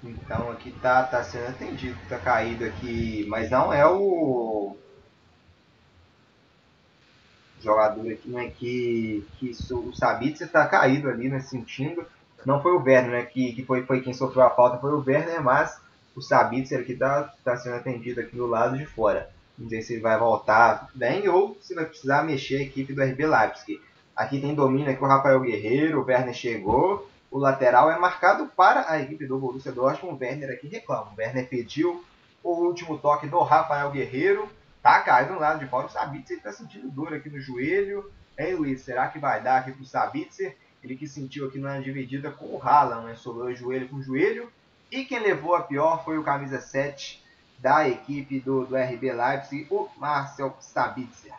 Então aqui tá, tá sendo atendido, tá caído aqui, mas não é o jogador aqui, né, que, que o Sabitzer está caído ali, né, sentindo. Não foi o Werner, né, que, que foi, foi quem sofreu a falta, foi o Werner, mas o Sabitzer aqui está tá sendo atendido aqui do lado de fora. Vamos ver se ele vai voltar bem ou se vai precisar mexer a equipe do RB Leipzig. Aqui tem domínio aqui o Rafael Guerreiro, o Werner chegou. O lateral é marcado para a equipe do Borussia Dortmund. O Werner aqui reclama. O Werner pediu o último toque do Rafael Guerreiro. Tá caído no lado de fora. O Sabitzer está sentindo dor aqui no joelho. Hein, Luiz? Será que vai dar aqui pro Sabitzer? Ele que sentiu aqui na dividida com o Haaland, né? Sobrou joelho com joelho. E quem levou a pior foi o camisa 7 da equipe do, do RB Leipzig, o Marcel Sabitzer.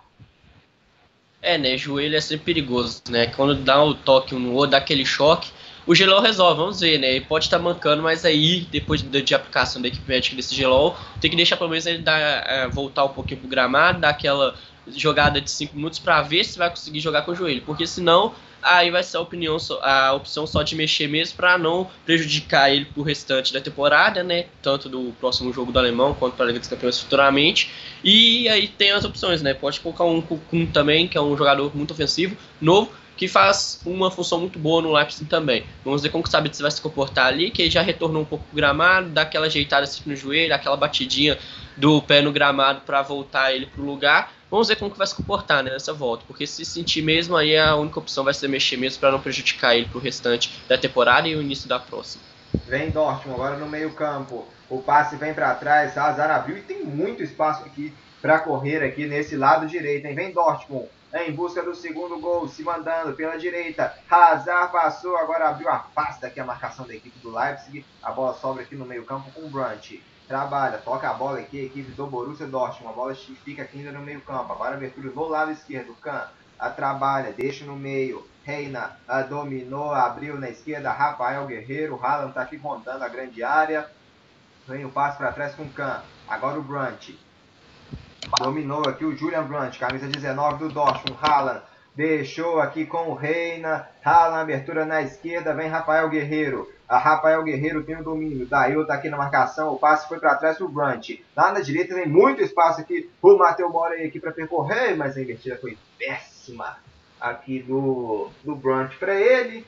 É, né? Joelho é sempre perigoso, né? Quando dá o toque no outro, dá aquele choque, o gelol resolve, vamos ver, né? Ele pode estar tá mancando, mas aí, depois de, de, aplicação da equipe médica desse gelol, tem que deixar pelo menos ele dar, é, voltar um pouquinho pro gramado, dar aquela jogada de 5 minutos para ver se vai conseguir jogar com o joelho, porque senão aí vai ser a, opinião, a opção só de mexer mesmo para não prejudicar ele pro restante da temporada, né? Tanto do próximo jogo do Alemão quanto para a Liga dos Campeões futuramente. E aí tem as opções, né? Pode colocar um Kukun também, que é um jogador muito ofensivo, novo, que faz uma função muito boa no Leipzig também. Vamos ver como o Sabitzer vai se comportar ali, que ele já retornou um pouco pro gramado, dá aquela ajeitada assim no joelho, aquela batidinha do pé no gramado para voltar ele pro lugar. Vamos ver como que vai se comportar né, nessa volta, porque se sentir mesmo, aí a única opção vai ser mexer mesmo para não prejudicar ele pro restante da temporada e o início da próxima. Vem Dortmund agora no meio campo. O passe vem para trás, Azar abriu e tem muito espaço aqui para correr aqui nesse lado direito, hein? Vem Dortmund em busca do segundo gol, se mandando pela direita. Hazard passou, agora abriu, afasta aqui a marcação da equipe do Leipzig. A bola sobra aqui no meio campo com o Brandt. Trabalha, toca a bola aqui, a equipe do Borussia Dortmund. A bola fica aqui ainda no meio campo. Agora abertura no lado esquerdo. Can a trabalha, deixa no meio. Reina a dominou, abriu na esquerda. Rafael Guerreiro. Haaland está aqui rondando a grande área. Vem o passe para trás com o Can. Agora o Brandt. Dominou aqui o Julian Brandt, camisa 19 do Dortmund. Haaland deixou aqui com o Reina. Haaland, abertura na esquerda. Vem Rafael Guerreiro. A Rafael Guerreiro tem o domínio. Daí tá aqui na marcação. O passe foi para trás pro Brandt. Lá na direita tem muito espaço aqui. O Matheus Mora aqui para percorrer, mas a invertida foi péssima aqui do, do Brandt para ele.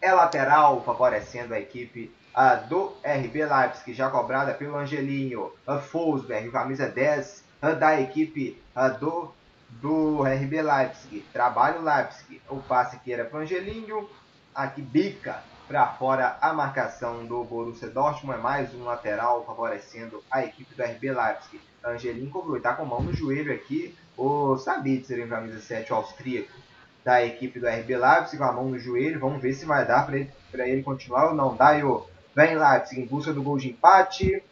É lateral, favorecendo a equipe a do RB Leipzig, já cobrada pelo Angelinho. A Fosberg, camisa 10 da equipe do, do RB Leipzig. Trabalho Leipzig. O passe aqui era para Angelinho. Aqui bica para fora a marcação do Borussia Dortmund. É mais um lateral favorecendo a equipe do RB Leipzig. Angelinho cobrou. Está com mão no joelho aqui. O Sabitzer em camisa 7, o austríaco da equipe do RB Leipzig com a mão no joelho. Vamos ver se vai dar para ele, ele continuar ou não. Daí vem Leipzig em busca do gol de empate.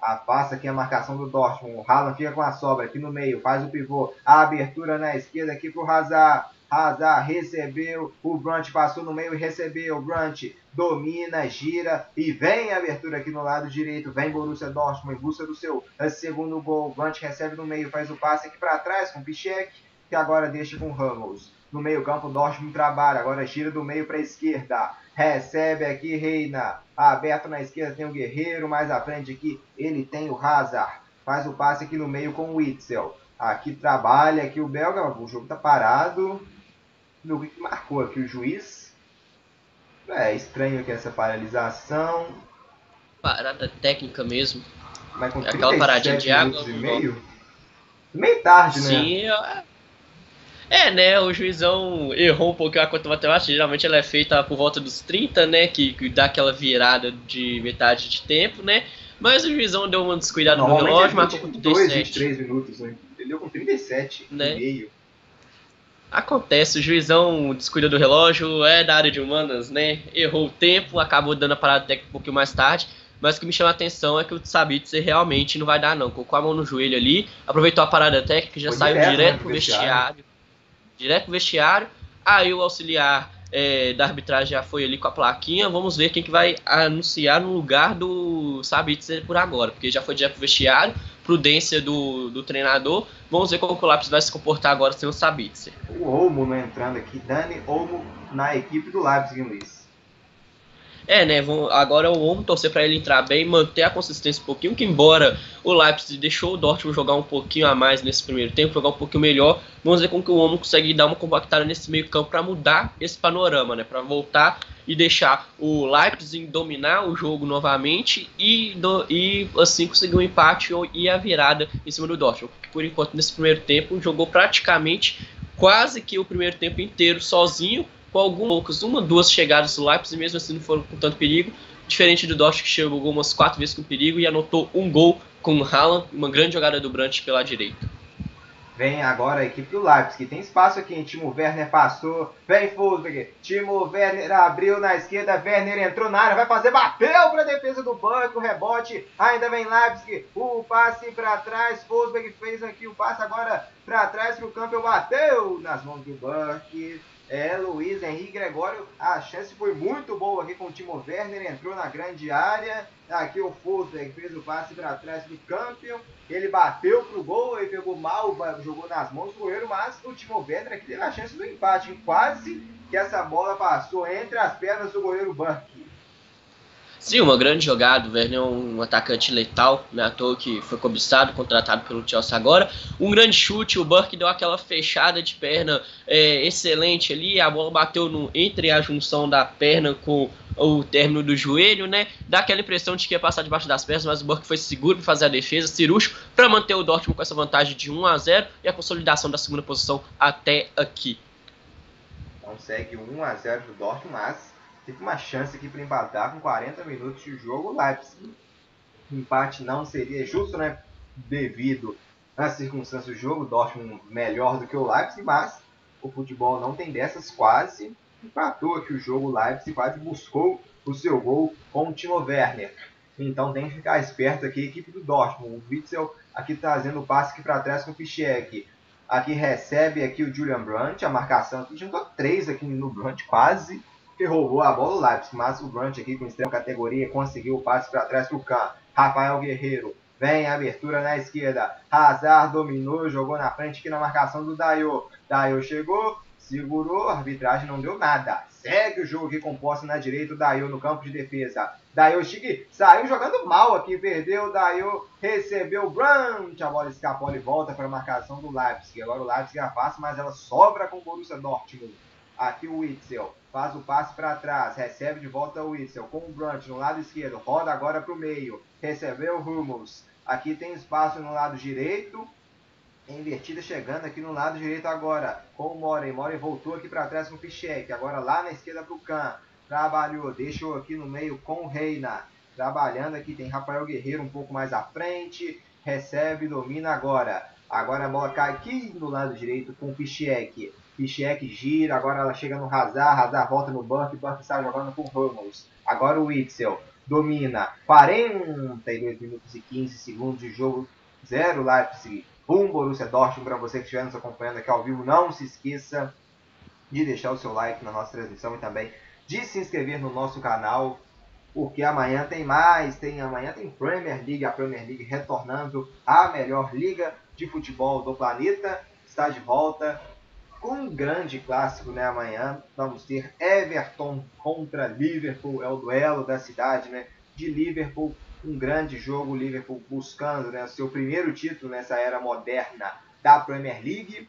Afasta aqui a marcação do Dortmund. O Haaland fica com a sobra aqui no meio. Faz o pivô. A abertura na esquerda aqui para o Hazard. Hazard recebeu. O Brunt passou no meio e recebeu. O Brunt domina, gira e vem a abertura aqui no lado direito. Vem Borussia Dortmund em busca do seu segundo gol. O Brunt recebe no meio. Faz o passe aqui para trás com o Pichek. Que agora deixa com o Ramos. No meio campo, Dortmund trabalha. Agora gira do meio para a esquerda. Recebe aqui Reina. Aberto na esquerda tem o Guerreiro. Mais à frente aqui ele tem o Hazard. Faz o passe aqui no meio com o Witzel. Aqui trabalha aqui o Belga. O jogo tá parado. No que marcou aqui o juiz. É estranho aqui essa paralisação. Parada técnica mesmo. Mas com é aquela paradinha de água. E meio, meio tarde, né? Sim, é é, né, o juizão errou um pouquinho a conta matemática, geralmente ela é feita por volta dos 30, né, que, que dá aquela virada de metade de tempo, né, mas o juizão deu uma descuidada no relógio, marcou com 37. 23 minutos, né, ele deu com 37 né? e meio. Acontece, o juizão descuida do relógio, é da área de humanas, né, errou o tempo, acabou dando a parada técnica um pouquinho mais tarde, mas o que me chama a atenção é que o Sabitzer realmente não vai dar não, colocou a mão no joelho ali, aproveitou a parada técnica, já Foi saiu direto, direto né, pro vestiário. vestiário direto pro vestiário. Aí o auxiliar é, da arbitragem já foi ali com a plaquinha. Vamos ver quem que vai anunciar no lugar do Sabitzer por agora, porque já foi direto pro vestiário. Prudência do, do treinador. Vamos ver como o Lápis vai se comportar agora sem o Sabitzer. O Olmo não entrando aqui. Dani Olmo na equipe do Leipzig, Luiz. É, né? Vamos, agora vamos torcer para ele entrar bem, manter a consistência um pouquinho, que embora o Leipzig deixou o Dortmund jogar um pouquinho a mais nesse primeiro tempo, jogar um pouquinho melhor, vamos ver como que o homem consegue dar uma compactada nesse meio campo para mudar esse panorama, né? Para voltar e deixar o Leipzig dominar o jogo novamente e, do, e assim conseguir um empate e a virada em cima do Dortmund. Que por enquanto nesse primeiro tempo jogou praticamente quase que o primeiro tempo inteiro sozinho, com alguns poucos, uma, duas chegadas do Leipzig, mesmo assim não foram com tanto perigo. Diferente do Dortmund que chegou umas quatro vezes com perigo e anotou um gol com o Haaland, uma grande jogada do Brandt pela direita. Vem agora a equipe do Leipzig. Tem espaço aqui? Timo Werner passou. Vem Fulvig. Timo Werner abriu na esquerda. Werner entrou na área. Vai fazer. Bateu para a defesa do banco. Rebote. Ainda vem Leipzig. O passe para trás. Fulvig fez aqui o passe agora para trás para o campo. Bateu nas mãos do Burke. É, Luiz Henrique Gregório, a chance foi muito boa aqui com o Timo Werner, entrou na grande área. Aqui o Fulton fez o passe para trás do Campion. Ele bateu pro gol, ele pegou mal, jogou nas mãos do goleiro, mas o Timo Werner aqui teve a chance do empate. Quase que essa bola passou entre as pernas do goleiro Burke. Sim, uma grande jogada. O Werner é um atacante letal, né? À toa que foi cobiçado, contratado pelo Chelsea agora. Um grande chute, o Burke deu aquela fechada de perna é, excelente ali. A bola bateu no, entre a junção da perna com o término do joelho, né? Dá aquela impressão de que ia passar debaixo das pernas, mas o Burke foi seguro para fazer a defesa, cirúrgico, para manter o Dortmund com essa vantagem de 1 a 0 e a consolidação da segunda posição até aqui. Consegue 1 a 0 do Dortmund, mas teve uma chance aqui para empatar com 40 minutos de jogo. O Leipzig, empate não seria justo, né? Devido às circunstâncias do jogo, o Dortmund melhor do que o Leipzig, mas o futebol não tem dessas quase. Empatou aqui o jogo, o Leipzig quase buscou o seu gol com o Timo Werner. Então tem que ficar esperto aqui, a equipe do Dortmund. O Witzel aqui trazendo o passe aqui para trás com o Pichek. Aqui recebe aqui o Julian Brandt, a marcação aqui, juntou três aqui no Brandt, quase que roubou a bola o Leipzig, mas o Grant aqui com extrema categoria conseguiu o passe para trás pro Kahn. Rafael Guerreiro vem abertura na esquerda. Hazard dominou, jogou na frente aqui na marcação do Dayo. Dayo chegou, segurou, a arbitragem não deu nada. Segue o jogo aqui com posse na direita, o Dayo no campo de defesa. Dayo Chique saiu jogando mal aqui, perdeu, Dayo recebeu o Brandt, a bola escapou e volta para a marcação do Leipzig. Agora o Leipzig afasta, mas ela sobra com o Borussia Dortmund. Aqui o Witzel faz o passe para trás, recebe de volta o Witzel com o Brunt no lado esquerdo, roda agora para o meio, recebeu o Hummels. Aqui tem espaço no lado direito, invertida chegando aqui no lado direito agora com o Moren. Moren voltou aqui para trás com o Pichek, agora lá na esquerda para o Kahn. Trabalhou, deixou aqui no meio com o Reina. Trabalhando aqui, tem Rafael Guerreiro um pouco mais à frente. Recebe, domina agora. Agora a bola cai aqui do lado direito com o Pichek. Pichek gira, agora ela chega no Hazard, Hazard volta no Burke, Burke sai jogando com Hummels. Agora o Witzel domina 42 minutos e 15 segundos de jogo, 0 Leipzig, 1 um Borussia Dortmund. Para você que estiver nos acompanhando aqui ao vivo, não se esqueça de deixar o seu like na nossa transmissão e também de se inscrever no nosso canal, porque amanhã tem mais, tem amanhã tem Premier League, a Premier League retornando a melhor liga de futebol do planeta, está de volta com um grande clássico, né? Amanhã vamos ter Everton contra Liverpool, é o duelo da cidade, né? De Liverpool, um grande jogo, Liverpool buscando, né, seu primeiro título nessa era moderna da Premier League.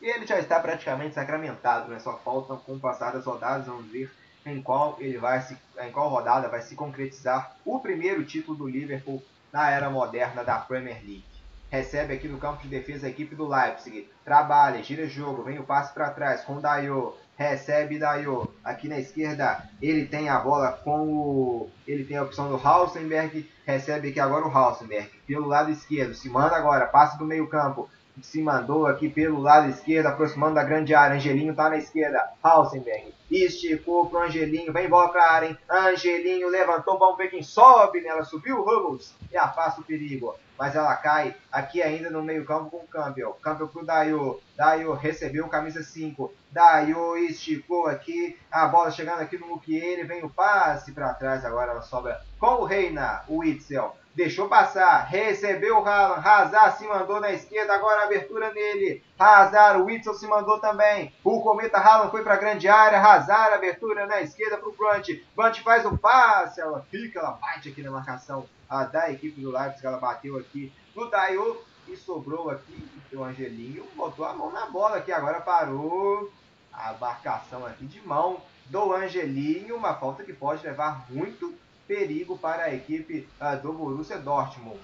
E ele já está praticamente sacramentado, né? Só faltam com o passar das rodadas, vamos ver em qual ele vai se, em qual rodada vai se concretizar o primeiro título do Liverpool na era moderna da Premier League recebe aqui no campo de defesa a equipe do Leipzig, trabalha, gira jogo, vem o passe para trás com Dayo, recebe Dayo, aqui na esquerda ele tem a bola com o, ele tem a opção do Hausenberg, recebe aqui agora o Hausenberg, pelo lado esquerdo, se manda agora, passe do meio campo, se mandou aqui pelo lado esquerdo, aproximando da grande área. Angelinho tá na esquerda. Hausenberg esticou pro Angelinho, vem bola pra área, hein? Angelinho levantou, vamos ver quem sobe nela. Subiu o Ramos e afasta o perigo mas ela cai aqui ainda no meio campo com o Campbell. Campbell pro Dayo. Dayo recebeu camisa 5. Dayo esticou aqui. A bola chegando aqui no Mukiele. Vem o passe para trás. Agora ela sobra com o Reina. O Itzel. Deixou passar. Recebeu o Haaland. Hazard se mandou na esquerda. Agora abertura nele. Hazard. O Itzel se mandou também. O Cometa Haaland foi para a grande área. Hazard. Abertura na esquerda para o Brunt. Brunt faz o passe. Ela fica. Ela bate aqui na marcação a da equipe do Leipzig, ela bateu aqui no Dayo e sobrou aqui o Angelinho, botou a mão na bola aqui, agora parou a marcação aqui de mão do Angelinho, uma falta que pode levar muito perigo para a equipe uh, do Borussia Dortmund.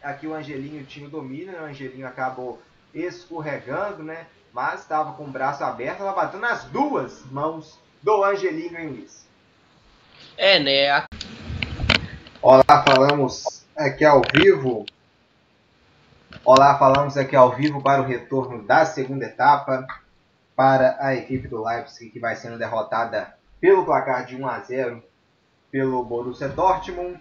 Aqui o Angelinho tinha o domínio, né? o Angelinho acabou escorregando, né? Mas estava com o braço aberto, ela bateu nas duas mãos do Angelinho, hein, Luiz? É, né? Olá, falamos aqui ao vivo. Olá, falamos aqui ao vivo para o retorno da segunda etapa para a equipe do Leipzig, que vai sendo derrotada pelo placar de 1 a 0 pelo Borussia Dortmund.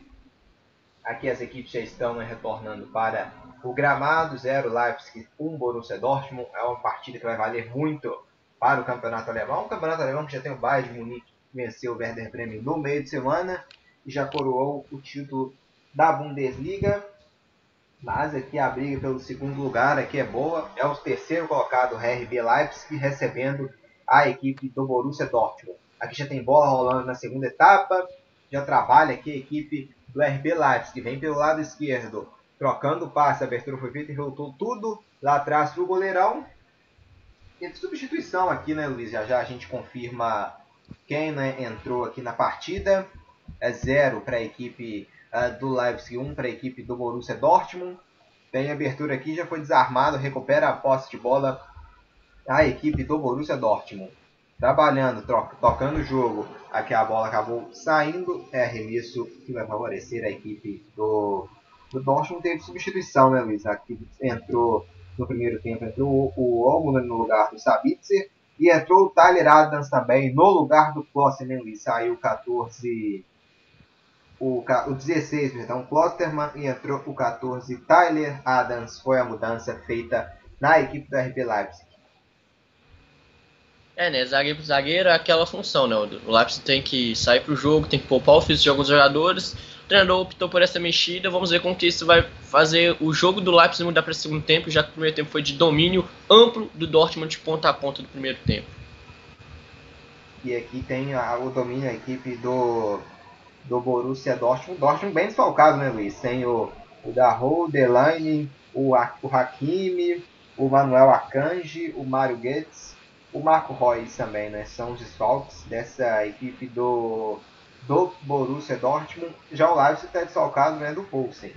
Aqui as equipes já estão né, retornando para o gramado, 0 Leipzig, 1 Borussia Dortmund. É uma partida que vai valer muito para o campeonato alemão. O campeonato alemão que já tem o Bayern de Munique que venceu o Werder Bremen no meio de semana e já coroou o título da Bundesliga. Mas aqui a briga pelo segundo lugar aqui é boa. É o terceiro colocado RB Leipzig recebendo a equipe do Borussia Dortmund. Aqui já tem bola rolando na segunda etapa. Já trabalha aqui a equipe do RB Leipzig, que vem pelo lado esquerdo, trocando o passe. A abertura foi feita e voltou tudo lá atrás para o goleirão. E de substituição aqui, né, Luiz? Já já a gente confirma quem né, entrou aqui na partida. É zero para a equipe uh, do Leipzig, um para a equipe do Borussia Dortmund. Tem abertura aqui, já foi desarmado, recupera a posse de bola a equipe do Borussia Dortmund. Trabalhando, troca, tocando o jogo. Aqui a bola acabou saindo. É arremesso que vai favorecer a equipe do, do Dortmund. Teve substituição, né, Luiz? Aqui entrou no primeiro tempo entrou o Olmo no lugar do Sabitzer e entrou o Tyler Adams também no lugar do Klosterman. Né, Luiz? Saiu 14 o, o 16, perdão, Klosterman e entrou o 14 Tyler Adams. Foi a mudança feita na equipe do RB Leipzig. É, né? Zagueiro zagueiro é aquela função, né? O Leipzig tem que sair pro jogo, tem que poupar o físico de alguns jogadores. O treinador optou por essa mexida. Vamos ver como que isso vai fazer o jogo do Leipzig mudar para o segundo tempo, já que o primeiro tempo foi de domínio amplo do Dortmund de ponta a ponta do primeiro tempo. E aqui tem a, o domínio da equipe do, do Borussia Dortmund. Dortmund bem desfalcado, né, Luiz? Tem o, o Darro, o Delaney, o, o Hakimi, o Manuel Akanji, o Mário Goetz o Marco Reus também, né? São os desfalques dessa equipe do, do Borussia Dortmund. Já o Leipzig está desfalcado né, do Poulsen.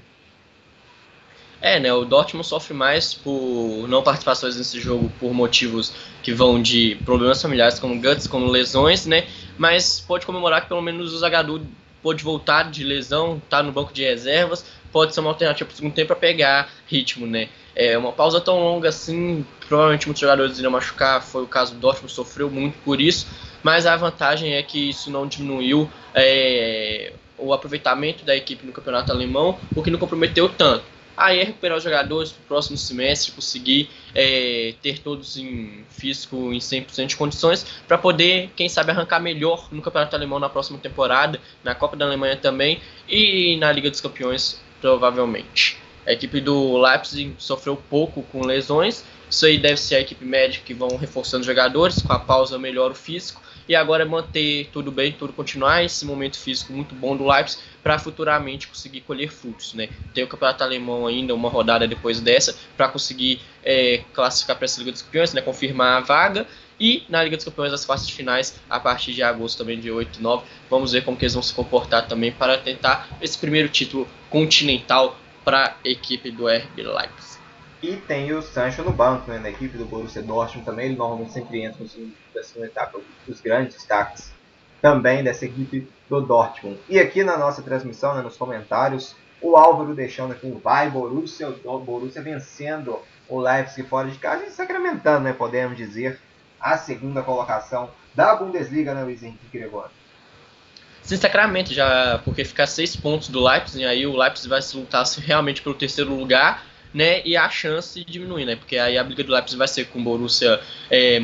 É, né? O Dortmund sofre mais por não participações nesse jogo por motivos que vão de problemas familiares como guts, como lesões, né? Mas pode comemorar que pelo menos o Zagadou pode voltar de lesão, tá no banco de reservas, pode ser uma alternativa para o segundo tempo para pegar ritmo, né? É uma pausa tão longa assim, provavelmente muitos jogadores iriam machucar, foi o caso do Dortmund, sofreu muito por isso, mas a vantagem é que isso não diminuiu é, o aproveitamento da equipe no campeonato alemão, o que não comprometeu tanto. Aí é recuperar os jogadores para o próximo semestre, conseguir é, ter todos em físico em 100% de condições, para poder, quem sabe, arrancar melhor no Campeonato Alemão na próxima temporada, na Copa da Alemanha também e na Liga dos Campeões, provavelmente. A equipe do Leipzig sofreu pouco com lesões. Isso aí deve ser a equipe médica que vão reforçando os jogadores, com a pausa melhora o físico. E agora é manter tudo bem, tudo continuar, esse momento físico muito bom do Leipzig, para futuramente conseguir colher frutos. Né? Tem o Campeonato Alemão ainda, uma rodada depois dessa, para conseguir é, classificar para essa Liga dos Campeões, né? confirmar a vaga. E na Liga dos Campeões, as fases finais, a partir de agosto também, de 8 e 9. Vamos ver como que eles vão se comportar também para tentar esse primeiro título continental para a equipe do RB Leipzig. E tem o Sancho no banco, né, na equipe do Borussia Dortmund também, ele normalmente sempre entra no segundo, da segunda etapa, os grandes destaques também dessa equipe do Dortmund. E aqui na nossa transmissão, né, nos comentários, o Álvaro deixando aqui um vai Borussia, o Borussia vencendo o Leipzig fora de casa e sacramentando, né, podemos dizer, a segunda colocação da Bundesliga, né, Luiz Henrique Gregório sem sacramento já, porque ficar seis pontos do Leipzig, aí o Leipzig vai se lutar realmente pelo terceiro lugar, né, e a chance diminui, né, porque aí a briga do Leipzig vai ser com Borussia é,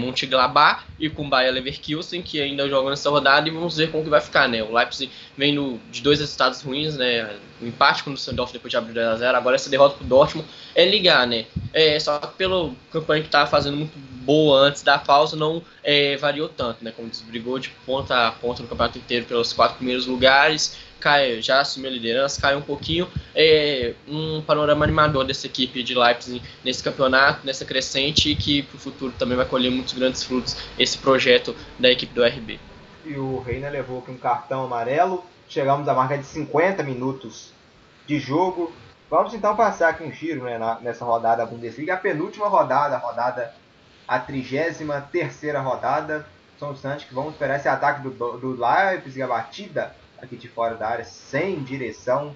e com Bayer Leverkusen, que ainda jogam nessa rodada, e vamos ver como que vai ficar, né, o Leipzig vem no, de dois resultados ruins, né, o empate com o Sandorf depois de abrir 2x0, agora essa derrota pro Dortmund é ligar, né, é, só que pelo campanha que estava fazendo muito boa antes da pausa não é, variou tanto, né? Como desbrigou de ponta a ponta no campeonato inteiro pelos quatro primeiros lugares, cai, já assumiu a liderança, cai um pouquinho. É, um panorama animador dessa equipe de Leipzig nesse campeonato, nessa crescente, e que para o futuro também vai colher muitos grandes frutos esse projeto da equipe do RB. e o Reina levou aqui um cartão amarelo. Chegamos à marca de 50 minutos de jogo. Vamos então passar aqui um giro né, nessa rodada da Bundesliga, a penúltima rodada, a rodada, a 33 terceira rodada. São instantes que vamos esperar esse ataque do, do Leipzig, a batida aqui de fora da área, sem direção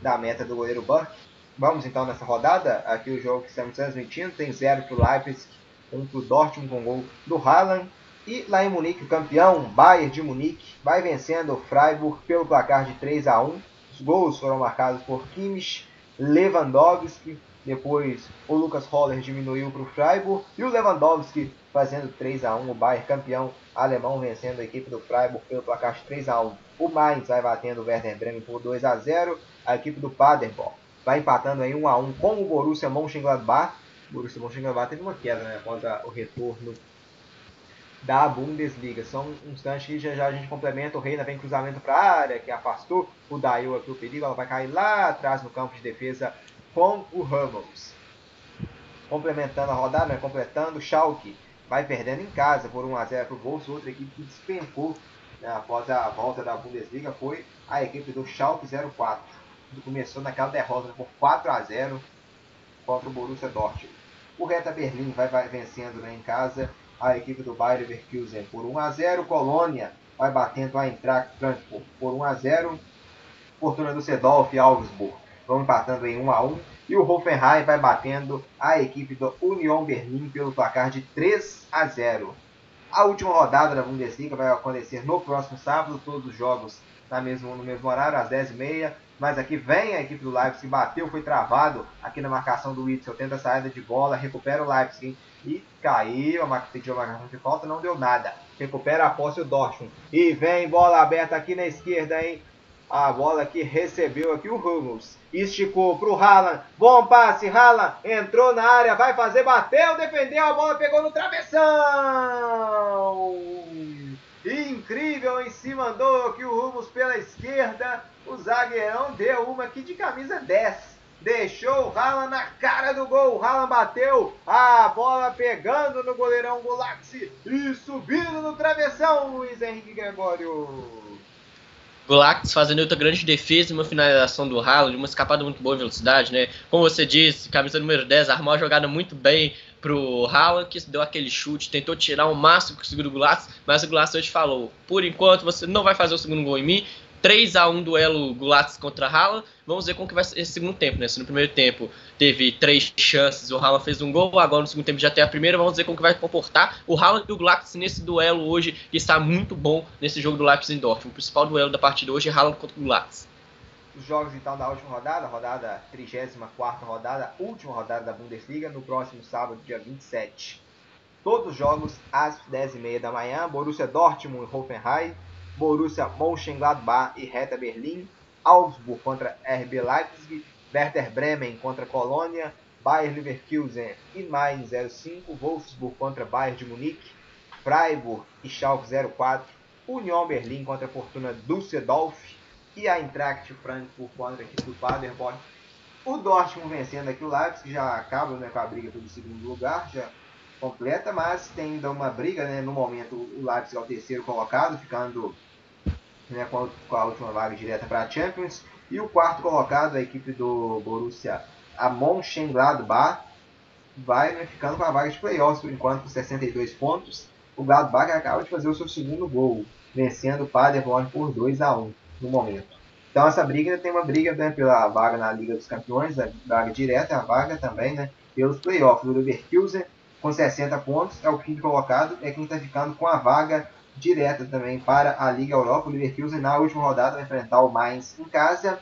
da meta do goleiro Burke. Vamos então nessa rodada, aqui o jogo que estamos transmitindo, tem 0 para o Leipzig, 1 um para o Dortmund com gol do Haaland. E lá em Munique, o campeão Bayern de Munique vai vencendo o Freiburg pelo placar de 3 a 1. Os gols foram marcados por Kimmich, Lewandowski, depois o Lucas Holler diminuiu para o Freiburg e o Lewandowski fazendo 3 a 1 o Bayern campeão alemão vencendo a equipe do Freiburg pelo placar de 3 a 1 o Mainz vai batendo o Werder Bremen por 2 a 0 a equipe do Paderborn vai empatando aí 1 a 1 com o Borussia Mönchengladbach o Borussia Mönchengladbach teve uma queda né, contra o retorno da Bundesliga. São instantes que já, já a gente complementa. O Reina vem cruzamento para a área, que afastou o Daio aqui o perigo. Ela vai cair lá atrás no campo de defesa com o Ramos. Complementando a rodada, né? completando, o Schalke vai perdendo em casa por 1x0 para o Bolso. Outra equipe que despencou né, após a volta da Bundesliga foi a equipe do Schalke 04. Que começou naquela derrota por 4 a 0 contra o Borussia Dortmund. O Reta Berlim vai, vai vencendo né, em casa a equipe do Bayer Leverkusen por 1 a 0. Colônia vai batendo a Eintracht Frankfurt por 1 a 0. Fortuna do Sedolf e Augsburg vão empatando em 1 a 1 e o Hoffenheim vai batendo a equipe do Union Berlim pelo placar de 3 a 0. A última rodada da Bundesliga vai acontecer no próximo sábado, todos os jogos na mesmo, no mesmo horário, às 10h30. Mas aqui vem a equipe do Leipzig, bateu, foi travado aqui na marcação do Witzel, tenta a saída de bola, recupera o Leipzig e caiu, pediu a marcação de falta, não deu nada. Recupera a posse o Dortmund. E vem bola aberta aqui na esquerda, hein? A bola que recebeu aqui o Hummels. Esticou pro Haaland. Bom passe, Haaland entrou na área, vai fazer, bateu, defendeu, a bola pegou no travessão. Incrível em cima mandou aqui o Hummels pela esquerda. O zagueirão deu uma aqui de camisa 10 deixou o Haaland na cara do gol. O Haaland bateu a bola pegando no goleirão Gulaxi e subindo no travessão, Luiz Henrique Gregório. Gulax fazendo outra grande defesa, uma finalização do Haaland, uma escapada muito boa em velocidade, né? Como você disse, camisa número 10, armou a jogada muito bem pro Haaland, que deu aquele chute, tentou tirar o máximo que conseguiu do Gulax, mas o Gulax hoje falou, por enquanto você não vai fazer o segundo gol em mim, 3 a 1 duelo Gulax contra Haaland. Vamos ver como que vai ser esse segundo tempo, né? Se no primeiro tempo teve três chances, o Haaland fez um gol, agora no segundo tempo já tem a primeira, vamos ver como que vai comportar o Haaland e o Gulax nesse duelo hoje, que está muito bom nesse jogo do Leipzig em Dortmund. O principal duelo da partida hoje é Haaland contra o Gulax. Os jogos então da última rodada, rodada 34 rodada, última rodada da Bundesliga, no próximo sábado, dia 27. Todos os jogos às 10h30 da manhã, Borussia Dortmund e Hoffenheim, Borussia Mönchengladbach e Hertha Berlim, Augsburg contra RB Leipzig, Werder Bremen contra Colônia, Bayer Leverkusen e Mainz 05, Wolfsburg contra Bayern de Munique, Freiburg e Schalke 04, Union Berlim contra Fortuna Düsseldorf e a Eintracht Frankfurt contra a equipe do Paderborn. O Dortmund vencendo aqui o Leipzig já acaba né, com a briga pelo segundo lugar, já completa, mas tem ainda uma briga, né, no momento o Leipzig é o terceiro colocado, ficando né, com, a, com a última vaga direta para a Champions. E o quarto colocado, a equipe do Borussia, a Mönchengladbach, vai né, ficando com a vaga de playoffs por enquanto com 62 pontos. O Gladbach acaba de fazer o seu segundo gol, vencendo o Paderborn por 2 a 1 no momento. Então essa briga tem uma briga né, pela vaga na Liga dos Campeões, a vaga direta, a vaga também né, pelos playoffs. O Leverkusen com 60 pontos é o quinto colocado, é quem está ficando com a vaga direta também para a Liga Europa. O Leverkusen na última rodada vai enfrentar o Mainz em casa.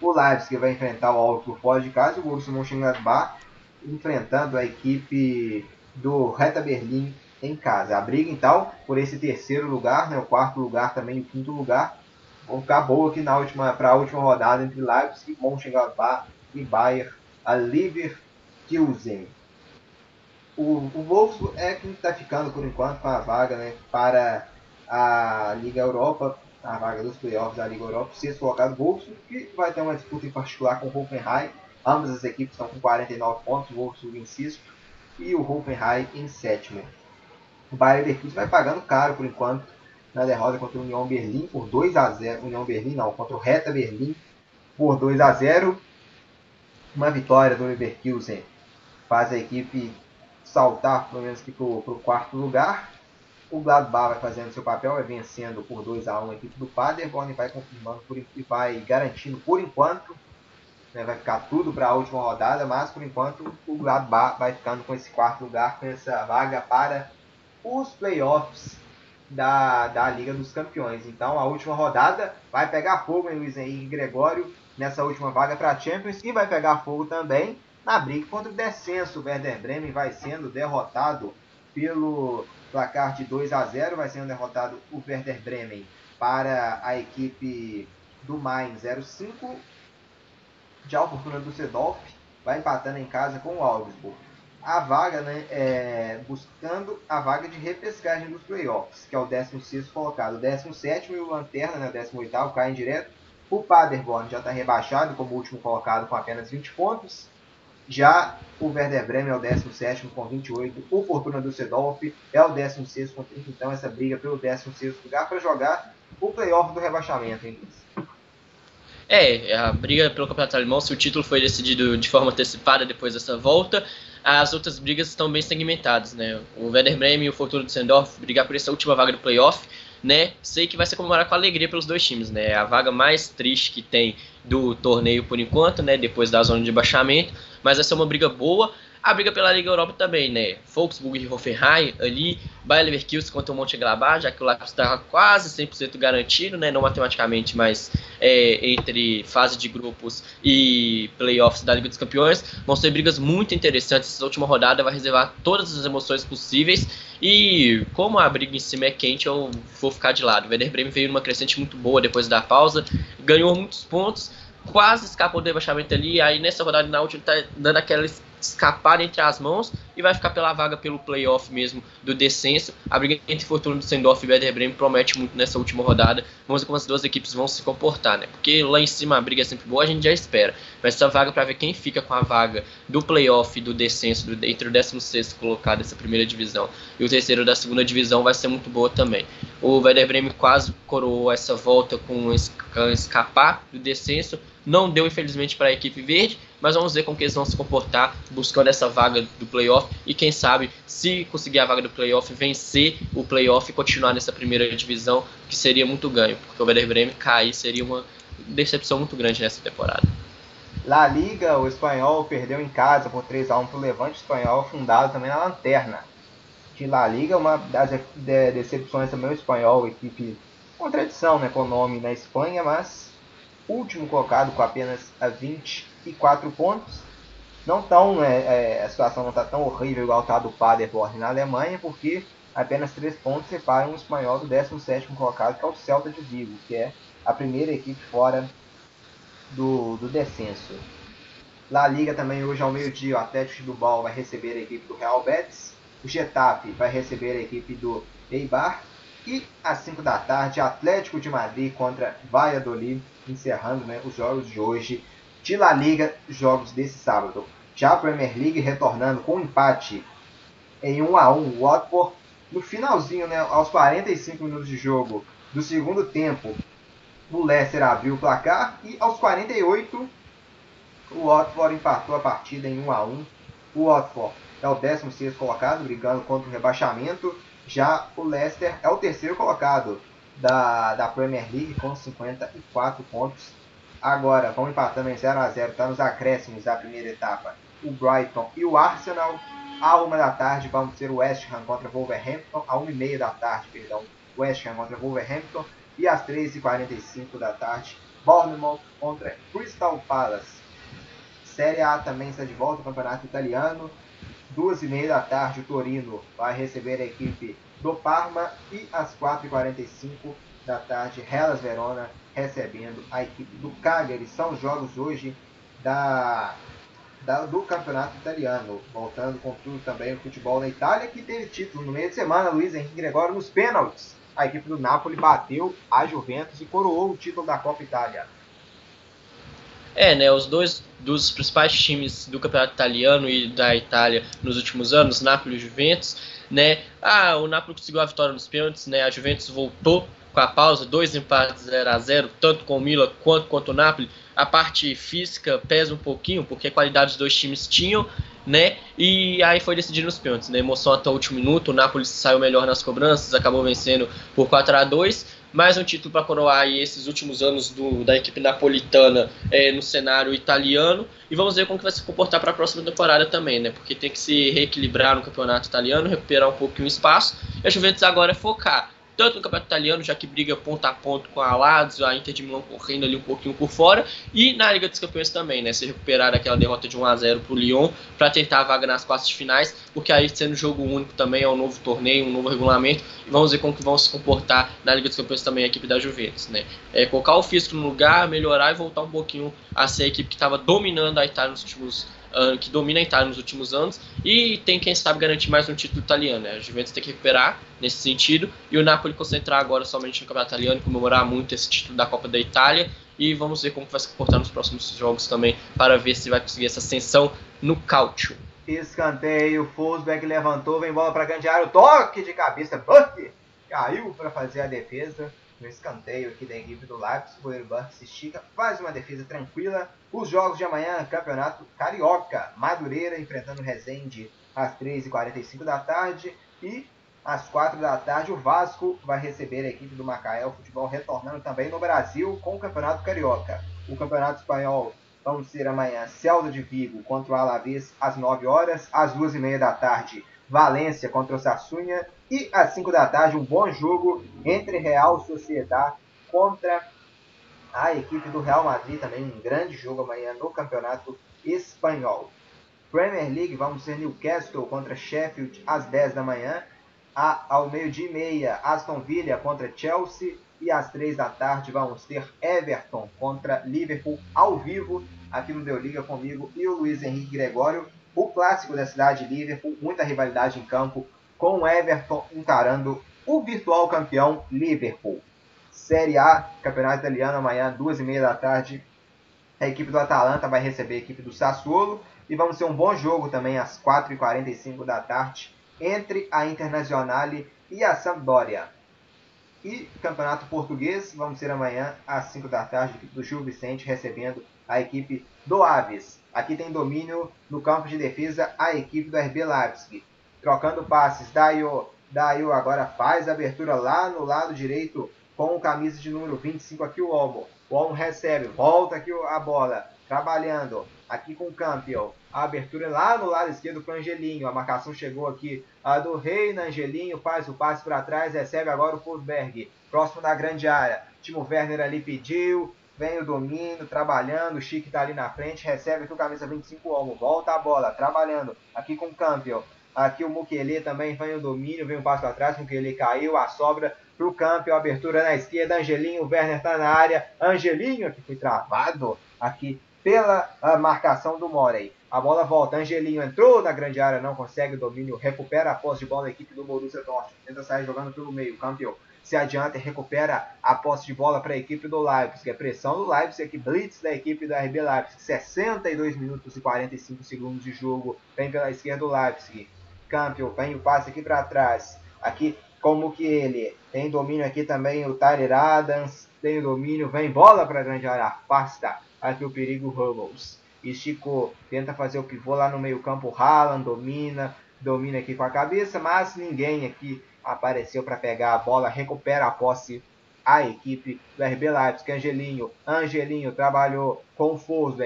O Leipzig vai enfrentar o Augsburg fora de casa. O Borussia Mönchengladbach enfrentando a equipe do Hertha Berlim em casa. A briga então por esse terceiro lugar, né, o quarto lugar também o quinto lugar, boa aqui na última para a última rodada entre Leipzig, Mönchengladbach e Bayer a Leverkusen. O, o Wolfsburg é quem está ficando por enquanto com a vaga né, para a Liga Europa, a vaga dos playoffs da Liga Europa, sexto colocado Wolfsburg, que vai ter uma disputa em particular com o Hoffenheim. Ambas as equipes estão com 49 pontos, o Wolfsburg em sexto e o Hoffenheim em sétimo. O Bayern Leverkusen vai pagando caro por enquanto na derrota contra o União Berlim por 2 a 0 União Berlim não, contra o Reta Berlim por 2 a 0 Uma vitória do Leverkusen faz a equipe saltar pelo menos para o quarto lugar. O Gladbach vai fazendo seu papel, vai vencendo por 2 a 1 a equipe do Paderborn e vai confirmando por, e vai garantindo por enquanto né, vai ficar tudo para a última rodada, mas por enquanto o Gladbach vai ficando com esse quarto lugar, com essa vaga para os playoffs da, da Liga dos Campeões. Então a última rodada vai pegar fogo em Luiz Henrique Gregório nessa última vaga para a Champions e vai pegar fogo também na briga contra o descenso. O Werder Bremen vai sendo derrotado pelo placar de 2 a 0, vai sendo derrotado o Werder Bremen para a equipe do Mainz 05 já o Fortuna Düsseldorf vai empatando em casa com o Augsburg. A vaga, né, é, buscando a vaga de repescagem dos playoffs, que é o 16 colocado. O 17 e o Lanterna, né, o 18 caem direto. O Paderborn já está rebaixado como último colocado com apenas 20 pontos. Já o Werder Bremen é o 17 com 28. O Fortuna Düsseldorf é o 16 com 30. Então, essa briga pelo 16 lugar para jogar o playoff do rebaixamento. Hein? É, a briga pelo campeonato alemão, se o título foi decidido de forma antecipada depois dessa volta, as outras brigas estão bem segmentadas, né? O Werder Bremen e o Fortuna Düsseldorf brigar por essa última vaga do playoff, né? Sei que vai ser comemorado com alegria pelos dois times, né? A vaga mais triste que tem do torneio por enquanto, né? Depois da zona de baixamento, mas vai ser uma briga boa a briga pela Liga Europa também, né? Wolfsburg e Hoffenheim ali, Bayer Leverkusen contra o Mönchengladbach, já que o Leipzig estava quase 100% garantido, né? Não matematicamente, mas é, entre fase de grupos e playoffs da Liga dos Campeões. Vão ser brigas muito interessantes. Essa última rodada vai reservar todas as emoções possíveis. E como a briga em cima é quente, eu vou ficar de lado. O Werder Bremen veio numa crescente muito boa depois da pausa, ganhou muitos pontos, quase escapou do rebaixamento ali. Aí nessa rodada na última tá dando aquela escapar entre as mãos e vai ficar pela vaga pelo playoff mesmo do descenso. A briga entre Fortuna do Sendorf e Werder Bremen promete muito nessa última rodada. Vamos ver como as duas equipes vão se comportar, né? Porque lá em cima a briga é sempre boa, a gente já espera. Mas essa vaga para ver quem fica com a vaga do playoff do descenso do, entre o 16 colocado dessa primeira divisão e o terceiro da segunda divisão vai ser muito boa também. O Werder Bremen quase coroou essa volta com escapar do descenso não deu, infelizmente, para a equipe verde, mas vamos ver como que eles vão se comportar buscando essa vaga do playoff e quem sabe, se conseguir a vaga do playoff, vencer o playoff e continuar nessa primeira divisão, que seria muito ganho, porque o Werder Bremen cair seria uma decepção muito grande nessa temporada. La Liga, o espanhol perdeu em casa por 3 a 1 para o Levante espanhol, fundado também na lanterna. De La Liga, uma das decepções também o espanhol, equipe com tradição né, com o nome na Espanha, mas último colocado com apenas 24 pontos. Não tão, é, é, a situação não está tão horrível igual está do Paderborn na Alemanha, porque apenas 3 pontos separam o espanhol do 17 colocado, que é o Celta de Vigo, que é a primeira equipe fora do, do descenso. La Liga também hoje ao meio-dia, o Atlético de Bilbao vai receber a equipe do Real Betis, o Getafe vai receber a equipe do Eibar e às 5 da tarde, Atlético de Madrid contra Valladolid encerrando né, os jogos de hoje de La Liga, jogos desse sábado. Já a Premier League retornando com um empate em 1 a 1 Watford no finalzinho, né, aos 45 minutos de jogo do segundo tempo, o Leicester abriu o placar e aos 48 o Watford empatou a partida em 1 a 1. O Watford é o 16 colocado, brigando contra o rebaixamento. Já o Leicester é o terceiro colocado, da, da Premier League com 54 pontos. Agora, vão empatando em 0 a 0 está nos acréscimos da primeira etapa. O Brighton e o Arsenal. À uma da tarde vamos ter o West Ham contra Wolverhampton. À uma e meia da tarde, perdão, West Ham contra Wolverhampton. E às 13h45 da tarde, Bournemouth contra Crystal Palace. Série A também está de volta ao Campeonato Italiano. Duas e meia da tarde, o Torino vai receber a equipe do Parma e às 4h45 da tarde, Hellas Verona recebendo a equipe do Cagliari. São jogos hoje da, da, do campeonato italiano. Voltando com tudo também o futebol na Itália, que teve título no meio de semana. Luiz Henrique Gregório nos pênaltis. A equipe do Napoli bateu a Juventus e coroou o título da Copa Itália. É, né? Os dois dos principais times do campeonato italiano e da Itália nos últimos anos, Napoli e Juventus, né? Ah, o Napoli conseguiu a vitória nos pênaltis, né? A Juventus voltou com a pausa, dois empates 0 a 0 tanto com o Milan quanto contra o Napoli. A parte física pesa um pouquinho, porque a qualidade dos dois times tinham, né? E aí foi decidido nos pênaltis, né? Emoção até o último minuto, o Napoli saiu melhor nas cobranças, acabou vencendo por 4 a 2 mais um título para coroar esses últimos anos do, da equipe napolitana é, no cenário italiano e vamos ver como que vai se comportar para a próxima temporada também, né? Porque tem que se reequilibrar no campeonato italiano, recuperar um pouquinho o espaço. E a Juventus agora é focar tanto no campeonato italiano, já que briga ponto a ponto com a Lazio, a Inter de Milão correndo ali um pouquinho por fora, e na Liga dos Campeões também, né? Se recuperar aquela derrota de 1 a 0 para o Lyon para tentar a vaga nas quartas de finais, porque aí sendo jogo único também é um novo torneio, um novo regulamento, e vamos ver como que vão se comportar na Liga dos Campeões também a equipe da Juventus, né? É, colocar o físico no lugar, melhorar e voltar um pouquinho a ser a equipe que estava dominando a Itália nos últimos que domina a Itália nos últimos anos e tem, quem sabe, garantir mais um título italiano. Né? A Juventus tem que recuperar nesse sentido e o Napoli concentrar agora somente no campeonato italiano e comemorar muito esse título da Copa da Itália. E vamos ver como vai se comportar nos próximos jogos também para ver se vai conseguir essa ascensão no cálcio. Escanteio, Fosberg levantou, vem bola para área, toque de cabeça, Buck caiu para fazer a defesa no escanteio aqui da equipe do Leipzig. O Burke se estica, faz uma defesa tranquila. Os jogos de amanhã, Campeonato Carioca. Madureira enfrentando Resende às 3h45 da tarde. E às 4 da tarde, o Vasco vai receber a equipe do Macaé, o futebol retornando também no Brasil com o Campeonato Carioca. O Campeonato Espanhol vamos ser amanhã Celta de Vigo contra o Alavés às 9 horas, às 2h30 da tarde, Valência contra o Sassunha e às 5 da tarde, um bom jogo entre Real Sociedade contra a equipe do Real Madrid. Também um grande jogo amanhã no Campeonato Espanhol. Premier League, vamos ser Newcastle contra Sheffield às 10 da manhã. A, ao meio-dia e meia, Aston Villa contra Chelsea. E às 3 da tarde vamos ter Everton contra Liverpool ao vivo aqui no Deu Liga comigo e o Luiz Henrique Gregório. O clássico da cidade de Liverpool, muita rivalidade em campo, com o Everton encarando o virtual campeão Liverpool. Série A, Campeonato Italiano, amanhã, duas e meia da tarde. A equipe do Atalanta vai receber a equipe do Sassuolo. E vamos ter um bom jogo também às 4h45 da tarde entre a Internazionale e a Sampdoria. E Campeonato Português, vamos ter amanhã às 5 da tarde, a equipe do Gil Vicente recebendo a equipe do Aves. Aqui tem domínio no campo de defesa a equipe do RB Leipzig trocando passes. Daio, Daio agora faz a abertura lá no lado direito com o camisa de número 25 aqui o Olmo. O Olmo recebe, volta aqui a bola, trabalhando aqui com o Campion. A abertura lá no lado esquerdo o Angelinho. A marcação chegou aqui a do Reina. Angelinho faz o passe para trás, recebe agora o Fulberg. Próximo da grande área. Timo Werner ali pediu. Vem o domínio, trabalhando. O Chique está ali na frente. Recebe aqui o camisa 25 Olmo. Volta a bola, trabalhando. Aqui com o Campion. Aqui o Mukele também vem o domínio, vem um passo atrás, o Mukele caiu, a sobra para o abertura na esquerda, Angelinho, o Werner está na área, Angelinho que foi travado aqui pela marcação do Morey. A bola volta, Angelinho entrou na grande área, não consegue o domínio, recupera a posse de bola da equipe do Borussia Dortmund, tenta sair jogando pelo meio, campeão. Se adianta e recupera a posse de bola para a equipe do Leipzig. A pressão do Leipzig aqui, blitz da equipe da RB Leipzig. 62 minutos e 45 segundos de jogo. Vem pela esquerda do Leipzig. Campbell vem o passe aqui para trás. Aqui como que ele tem domínio aqui também o Tyler Adams, tem domínio, vem bola para a grande área, afasta aqui o perigo Hummels. Esticou, tenta fazer o pivô lá no meio campo, Haaland domina, domina aqui com a cabeça, mas ninguém aqui apareceu para pegar a bola, recupera a posse a equipe do RB Leipzig, Angelinho, Angelinho trabalhou com o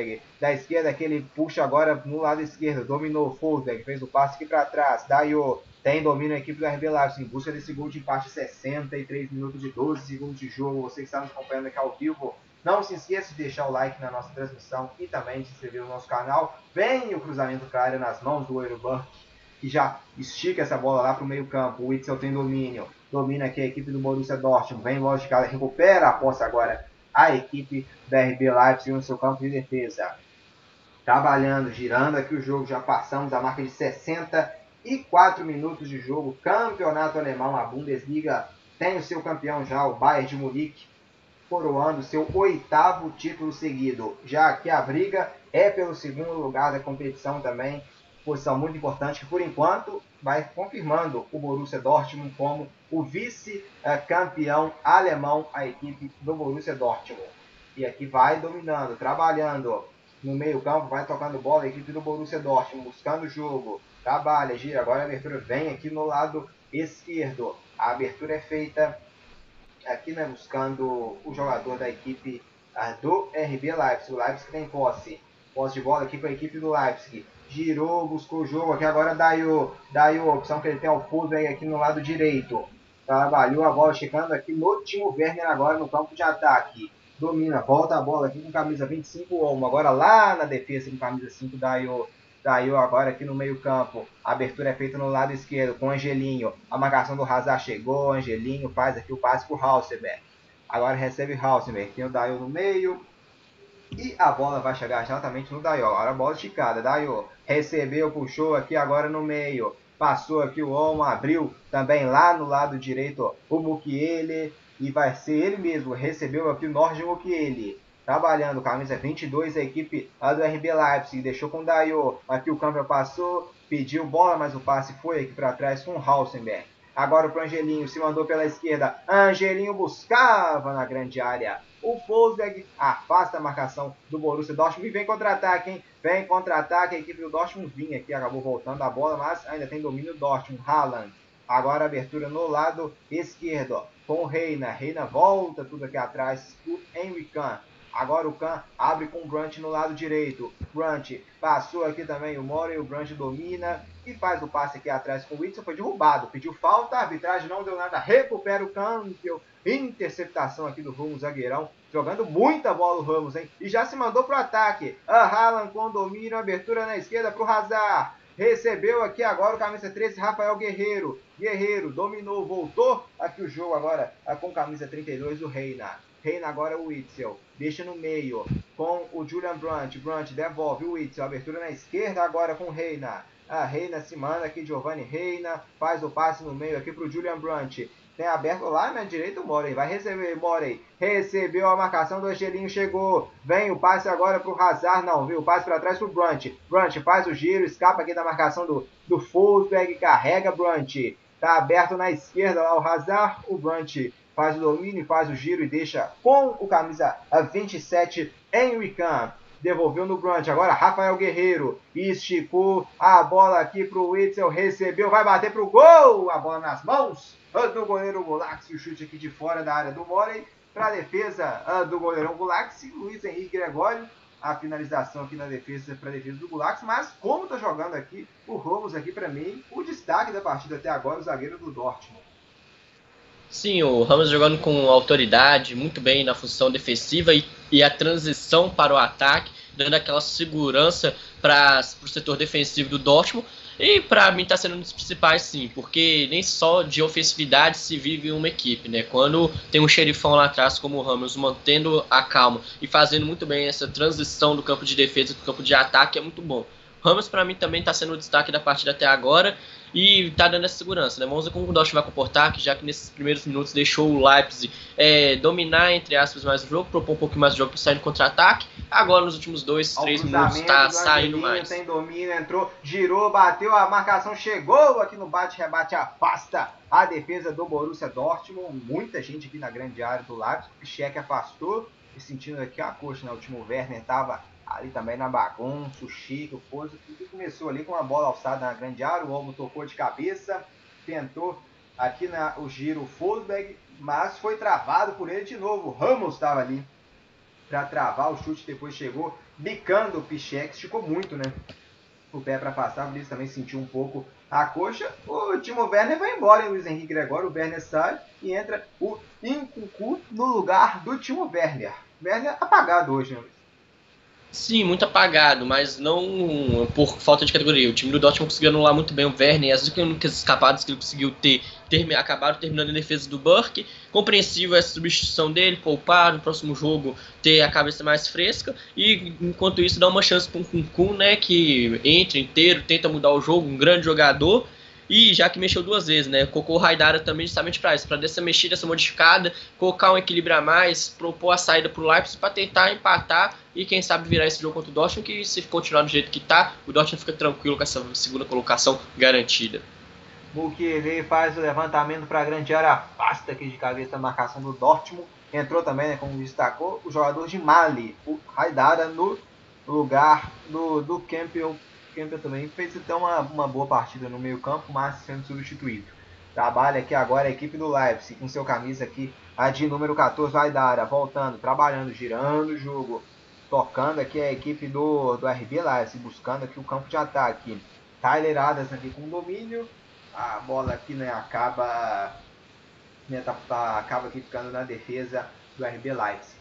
da esquerda que ele puxa agora no lado esquerdo, dominou o Forsberg, fez o passe aqui para trás, Daio tem domínio a equipe do RB Leipzig em busca desse gol de empate 63 minutos de 12 segundos de jogo, você que está nos acompanhando aqui ao vivo, não se esqueça de deixar o like na nossa transmissão e também de se inscrever no nosso canal, vem o cruzamento para a área nas mãos do Euro que já estica essa bola lá para o meio campo, o Witzel tem domínio, domina aqui a equipe do Borussia Dortmund, vem logo de cara, recupera a posse agora a equipe da RB Leipzig no seu campo de defesa. Trabalhando, girando aqui o jogo, já passamos a marca de 64 minutos de jogo. Campeonato alemão, a Bundesliga tem o seu campeão já, o Bayern de Munique, coroando seu oitavo título seguido. Já que a briga é pelo segundo lugar da competição também. Posição muito importante que por enquanto vai confirmando o Borussia Dortmund como o vice-campeão alemão, a equipe do Borussia Dortmund. E aqui vai dominando, trabalhando no meio campo, vai tocando bola, a equipe do Borussia Dortmund, buscando o jogo, trabalha, gira, agora a abertura vem aqui no lado esquerdo. A abertura é feita aqui, né, buscando o jogador da equipe do RB Leipzig. O Leipzig tem posse. Posse de bola aqui para a equipe do Leipzig. Girou, buscou o jogo aqui agora Daio. Daio, opção que ele tem ao fundo aí aqui no lado direito. Trabalhou a bola chegando aqui no Timo Werner agora no campo de ataque. Domina, volta a bola aqui com camisa 25 Olmo. Agora lá na defesa com camisa 5 Daio. Daio agora aqui no meio campo. A abertura é feita no lado esquerdo com Angelinho. A marcação do Hazard chegou. Angelinho faz aqui o passe para o Halseberg. Agora recebe Halsenberg. Tem o Daio no meio. E a bola vai chegar exatamente no Daio. Agora a bola esticada. Daio recebeu, puxou aqui agora no meio. Passou aqui o Olmo, abriu também lá no lado direito o Mukiele. E vai ser ele mesmo. Recebeu aqui o Nord Mukiele. Trabalhando, camisa 22, a equipe do RB Leipzig. Deixou com o Daio. Aqui o campo passou. Pediu bola, mas o passe foi aqui para trás com o Halsenberg. Agora o Angelinho se mandou pela esquerda. Angelinho buscava na grande área. O Fosberg afasta a marcação do Borussia Dortmund e vem contra-ataque, hein? Vem contra-ataque. A equipe do Dortmund vinha aqui, acabou voltando a bola, mas ainda tem domínio do Dortmund. Haaland. Agora abertura no lado esquerdo, com Reina. Reina volta tudo aqui atrás. O Henry Kahn. Agora o Kahn abre com o Brunt no lado direito. Brunt passou aqui também o Mori, o Brunt domina e faz o passe aqui atrás com o Whitson. Foi derrubado, pediu falta, a arbitragem não deu nada, recupera o Campbell. Interceptação aqui do Ramos, zagueirão. Jogando muita bola o Ramos, hein? E já se mandou pro ataque. A Haaland com domínio, abertura na esquerda pro Hazard. Recebeu aqui agora o camisa 13, Rafael Guerreiro. Guerreiro dominou, voltou aqui o jogo agora com camisa 32, o Reina. Reina agora o Witzel. Deixa no meio com o Julian Brandt. Brandt devolve o Witzel. Abertura na esquerda agora com o Reina. A Reina se manda aqui, Giovanni Reina. Faz o passe no meio aqui pro Julian Brandt. Tem aberto lá na direita o Morey. Vai receber, Morey. Recebeu a marcação do Angelinho, chegou. Vem o passe agora pro Hazard, não, viu? O passe para trás pro Brunt. Brunt faz o giro, escapa aqui da marcação do, do Fulsberg, carrega Brunt. Tá aberto na esquerda lá o Hazard, o Brunt faz o domínio, faz o giro e deixa com o camisa 27 Henry Kahn. Devolveu no Brunt, agora Rafael Guerreiro esticou a bola aqui pro Witzel, recebeu, vai bater pro gol, a bola nas mãos do goleiro Gulax, o chute aqui de fora da área do Morey, para a defesa do goleirão Gulax, Luiz Henrique Gregório, a finalização aqui na defesa para a defesa do Gulax, mas como está jogando aqui o Ramos aqui para mim, o destaque da partida até agora, o zagueiro do Dortmund. Sim, o Ramos jogando com autoridade, muito bem na função defensiva e, e a transição para o ataque, dando aquela segurança para o setor defensivo do Dortmund. E para mim está sendo um dos principais, sim, porque nem só de ofensividade se vive uma equipe, né? Quando tem um xerifão lá atrás como o Ramos mantendo a calma e fazendo muito bem essa transição do campo de defesa para o campo de ataque é muito bom. Ramos para mim também está sendo o destaque da partida até agora e tá dando essa segurança, né? Vamos ver como o Dortmund vai comportar, que já que nesses primeiros minutos deixou o Leipzig é, dominar, entre aspas, mais o jogo, propor um pouco mais o jogo para sair no contra-ataque. Agora, nos últimos dois, três minutos, tá saindo mais. Tem domínio, entrou, girou, bateu, a marcação chegou aqui no bate-rebate, afasta a defesa do Borussia Dortmund. Muita gente aqui na grande área do Leipzig, o Cheque afastou, e sentindo aqui a coxa, né? O último Werner tava ali também na bagunça, o Chico, o Pouso, tudo começou ali com uma bola alçada na grande área, o Olmo tocou de cabeça, tentou aqui na, o giro o Fosberg, mas foi travado por ele de novo. O Ramos estava ali para travar o chute, depois chegou bicando o Pichek, esticou muito, né? O pé para passar, por isso também sentiu um pouco a coxa. O Timo Werner vai embora, hein, Luiz Henrique Gregório. O Werner sai e entra o Incucu no lugar do Timo Werner. Werner apagado hoje, né? Sim, muito apagado, mas não por falta de categoria. O time do Dortmund conseguiu anular muito bem o Werner as únicas escapadas que ele conseguiu ter term acabaram terminando em defesa do Burke. Compreensível essa substituição dele, poupar no próximo jogo, ter a cabeça mais fresca e enquanto isso dá uma chance para o Kunkun, né, que entra inteiro, tenta mudar o jogo, um grande jogador E já que mexeu duas vezes, né? Colocou o Raidara também justamente para isso, para dessa mexida, essa modificada, colocar um equilíbrio a mais, propor a saída para o Leipzig para tentar empatar e quem sabe virar esse jogo contra o Dortmund, que se continuar do jeito que tá, o Dortmund fica tranquilo com essa segunda colocação garantida. Mukiele faz o levantamento para a grande área, afasta aqui de cabeça a marcação do Dortmund. Entrou também, né, como destacou, o jogador de Mali, o Haidara, no lugar do, do Campbell. Também fez até uma, uma boa partida no meio campo, mas sendo substituído. Trabalha aqui agora a equipe do Leipzig, com seu camisa aqui, a de número 14, Haidara, voltando, trabalhando, girando o jogo. Tocando aqui a equipe do, do RB Leipzig, buscando aqui o campo de ataque. Tyler Adams aqui com domínio, a bola aqui né, acaba, né, tá, tá, acaba aqui ficando na defesa do RB Leipzig.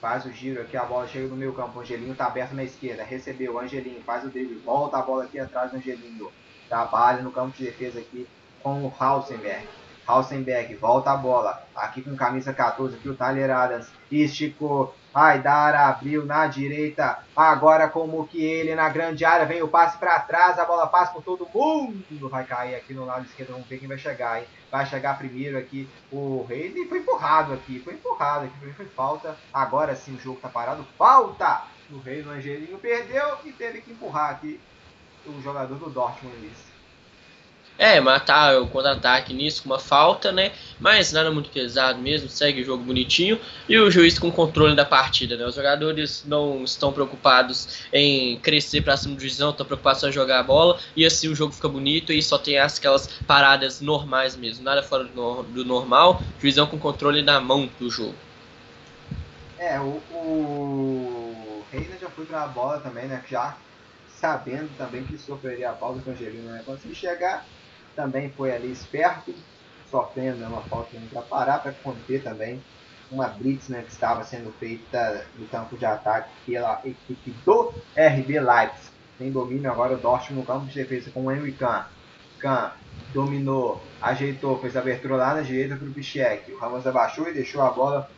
Faz o giro aqui, a bola chega no meio campo. Angelinho tá aberto na esquerda. Recebeu Angelinho, faz o drible, volta a bola aqui atrás do Angelinho. Trabalha no campo de defesa aqui com o Hausenberg. Hausenberg volta a bola. Aqui com camisa 14, aqui o Tyler Adams. Esticou, Aidara abriu na direita. Agora como que ele na grande área. Vem o passe para trás. A bola passa por todo mundo. Vai cair aqui no lado esquerdo. Vamos ver quem vai chegar, hein? Vai chegar primeiro aqui o Rei. E foi empurrado aqui. Foi empurrado aqui. Foi falta. Agora sim o jogo tá parado. Falta! O Rei no Angelinho perdeu e teve que empurrar aqui o jogador do Dortmund. Isso. É, matar o contra-ataque nisso com uma falta, né? Mas nada muito pesado mesmo, segue o jogo bonitinho. E o juiz com controle da partida, né? Os jogadores não estão preocupados em crescer para cima do juizão, estão preocupados em jogar a bola. E assim o jogo fica bonito e só tem aquelas paradas normais mesmo, nada fora do normal. Juizão com controle na mão do jogo. É, o, o Reina já foi para a bola também, né? Já sabendo também que sofreria a pausa com o Angelino, né? Conseguiu chegar também foi ali esperto, sofrendo né, uma falta para parar, para conter também uma blitz né, que estava sendo feita no campo de ataque pela equipe do RB Leipzig. Tem domínio agora o Dortmund no campo de defesa com o Henry Kahn. Kahn dominou, ajeitou, fez a abertura lá na direita para o Pichek. O Ramos abaixou e deixou a bola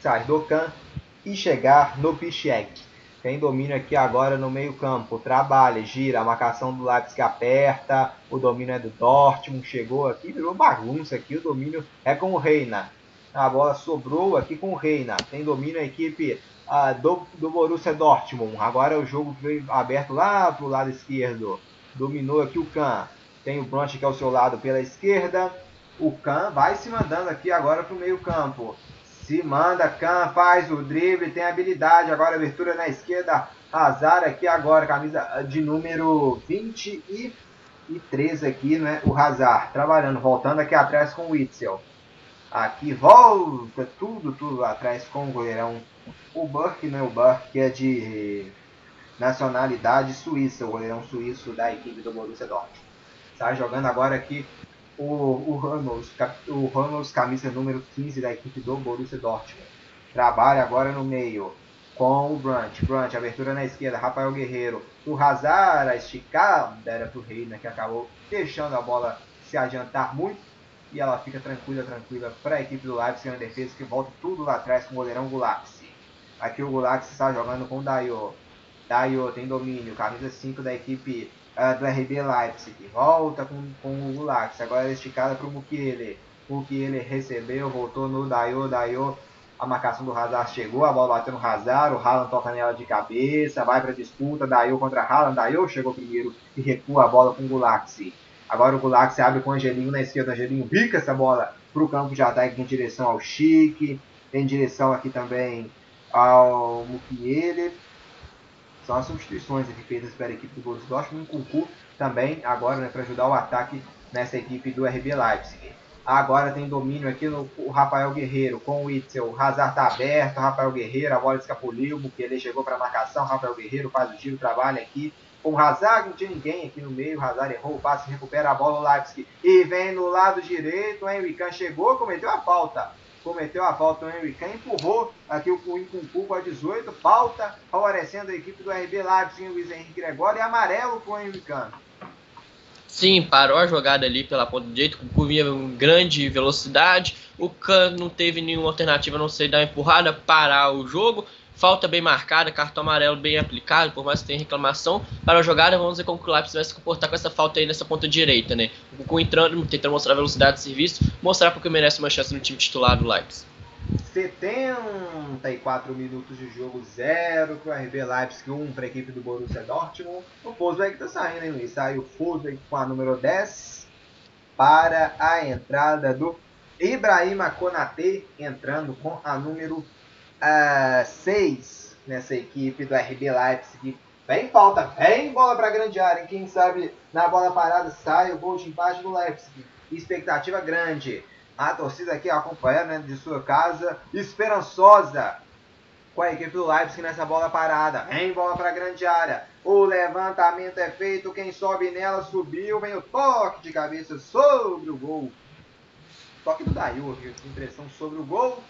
sair do Kahn e chegar no Pichek. Tem domínio aqui agora no meio campo. Trabalha, gira, a marcação do Leipzig aperta. O domínio é do Dortmund. Chegou aqui, virou bagunça aqui. O domínio é com o Reina. A bola sobrou aqui com o Reina. Tem domínio a equipe uh, do, do Borussia Dortmund. Agora o jogo veio aberto lá pro lado esquerdo. Dominou aqui o Kahn. Tem o Bronte que é ao seu lado pela esquerda. O Kahn vai se mandando aqui agora pro meio campo. Se manda, Khan faz o drible, tem habilidade. Agora abertura na esquerda. Azar aqui agora, camisa de número 20 e, 13 aqui, né? O Hazard trabalhando, voltando aqui atrás com o Witzel. Aqui volta tudo, tudo atrás com o goleirão. O Burke, né? O Burke é de nacionalidade suíça, o goleirão suíço da equipe do Borussia Dortmund. Está jogando agora aqui o, o Ramos, o Ramos, camisa número 15 da equipe do Borussia Dortmund. Trabalha agora no meio com o Brant. Brant, abertura na esquerda, Rafael Guerreiro. O Hazard, a esticada era pro Reina, que acabou deixando a bola se adiantar muito. E ela fica tranquila, tranquila para a equipe do Leipzig na defesa, que volta tudo lá atrás com o goleirão Gulaxi. Aqui o Gulaxi está jogando com o Dayo. Dayo tem domínio, camisa 5 da equipe uh, do RB Leipzig. Volta com, com o Gulax. Agora esticada para o Mukiele. Mukiele recebeu, voltou no Dayo. Dayo, a marcação do Hazard chegou. A bola bateu no Hazard. O Haaland toca nela de cabeça. Vai para disputa. Dayo contra Haaland. Dayo chegou primeiro e recua a bola com o Gulax. Agora o Gulax abre com o Angelinho na esquerda. O Angelinho bica essa bola para o campo de ataque em direção ao Chique. Em direção aqui também ao Mukiele. São as substituições aqui feitas pela equipe do Borussia Dortmund. Um Cucu também agora né, para ajudar o ataque nessa equipe do RB Leipzig. Agora tem domínio aqui no Rafael Guerreiro com o Itzel. O Hazard está aberto. Rafael Guerreiro, a bola escapuliu. porque ele chegou para a marcação. Rafael Guerreiro faz o tiro, trabalha aqui. Com o Hazard, não tinha ninguém aqui no meio. O Hazard errou o passe, recupera a bola. O Leipzig e vem no lado direito. O Henrique chegou, cometeu a falta cometeu a falta o Henrique, empurrou aqui o Incuncu com a 18, falta, favorecendo a equipe do RB Leipzig, o Luiz Henrique Gregório, e amarelo com o Henrique. Sim, parou a jogada ali pela ponta direita, com vinha com grande velocidade. O Kahn não teve nenhuma alternativa a não ser dar uma empurrada, parar o jogo. Falta bem marcada, cartão amarelo bem aplicado, por mais que tenha reclamação, para a jogada, vamos ver como o Leipzig vai se comportar com essa falta aí nessa ponta direita, né? O Cucu entrando, tentando mostrar a velocidade de serviço, mostrar porque merece uma chance no time titular do Leipzig. 74 minutos de jogo, 0 para o RB Leipzig, 1 um para a equipe do Borussia Dortmund. O Fosberg está saindo, hein, Luiz? Sai o Fosberg com a número 10 para a entrada do Ibrahima Konate, entrando com a número uh, seis nessa equipe do RB Leipzig. Vem falta, vem bola para a grande área. Quem sabe na bola parada sai o gol de empate do Leipzig. Expectativa grande. A torcida aqui acompanhando né, de sua casa, esperançosa com a equipe do Leipzig nessa bola parada. Vem bola para a grande área. O levantamento é feito. Quem sobe nela subiu. Vem o toque de cabeça sobre o gol. Toque do Dayu, impressão sobre o gol.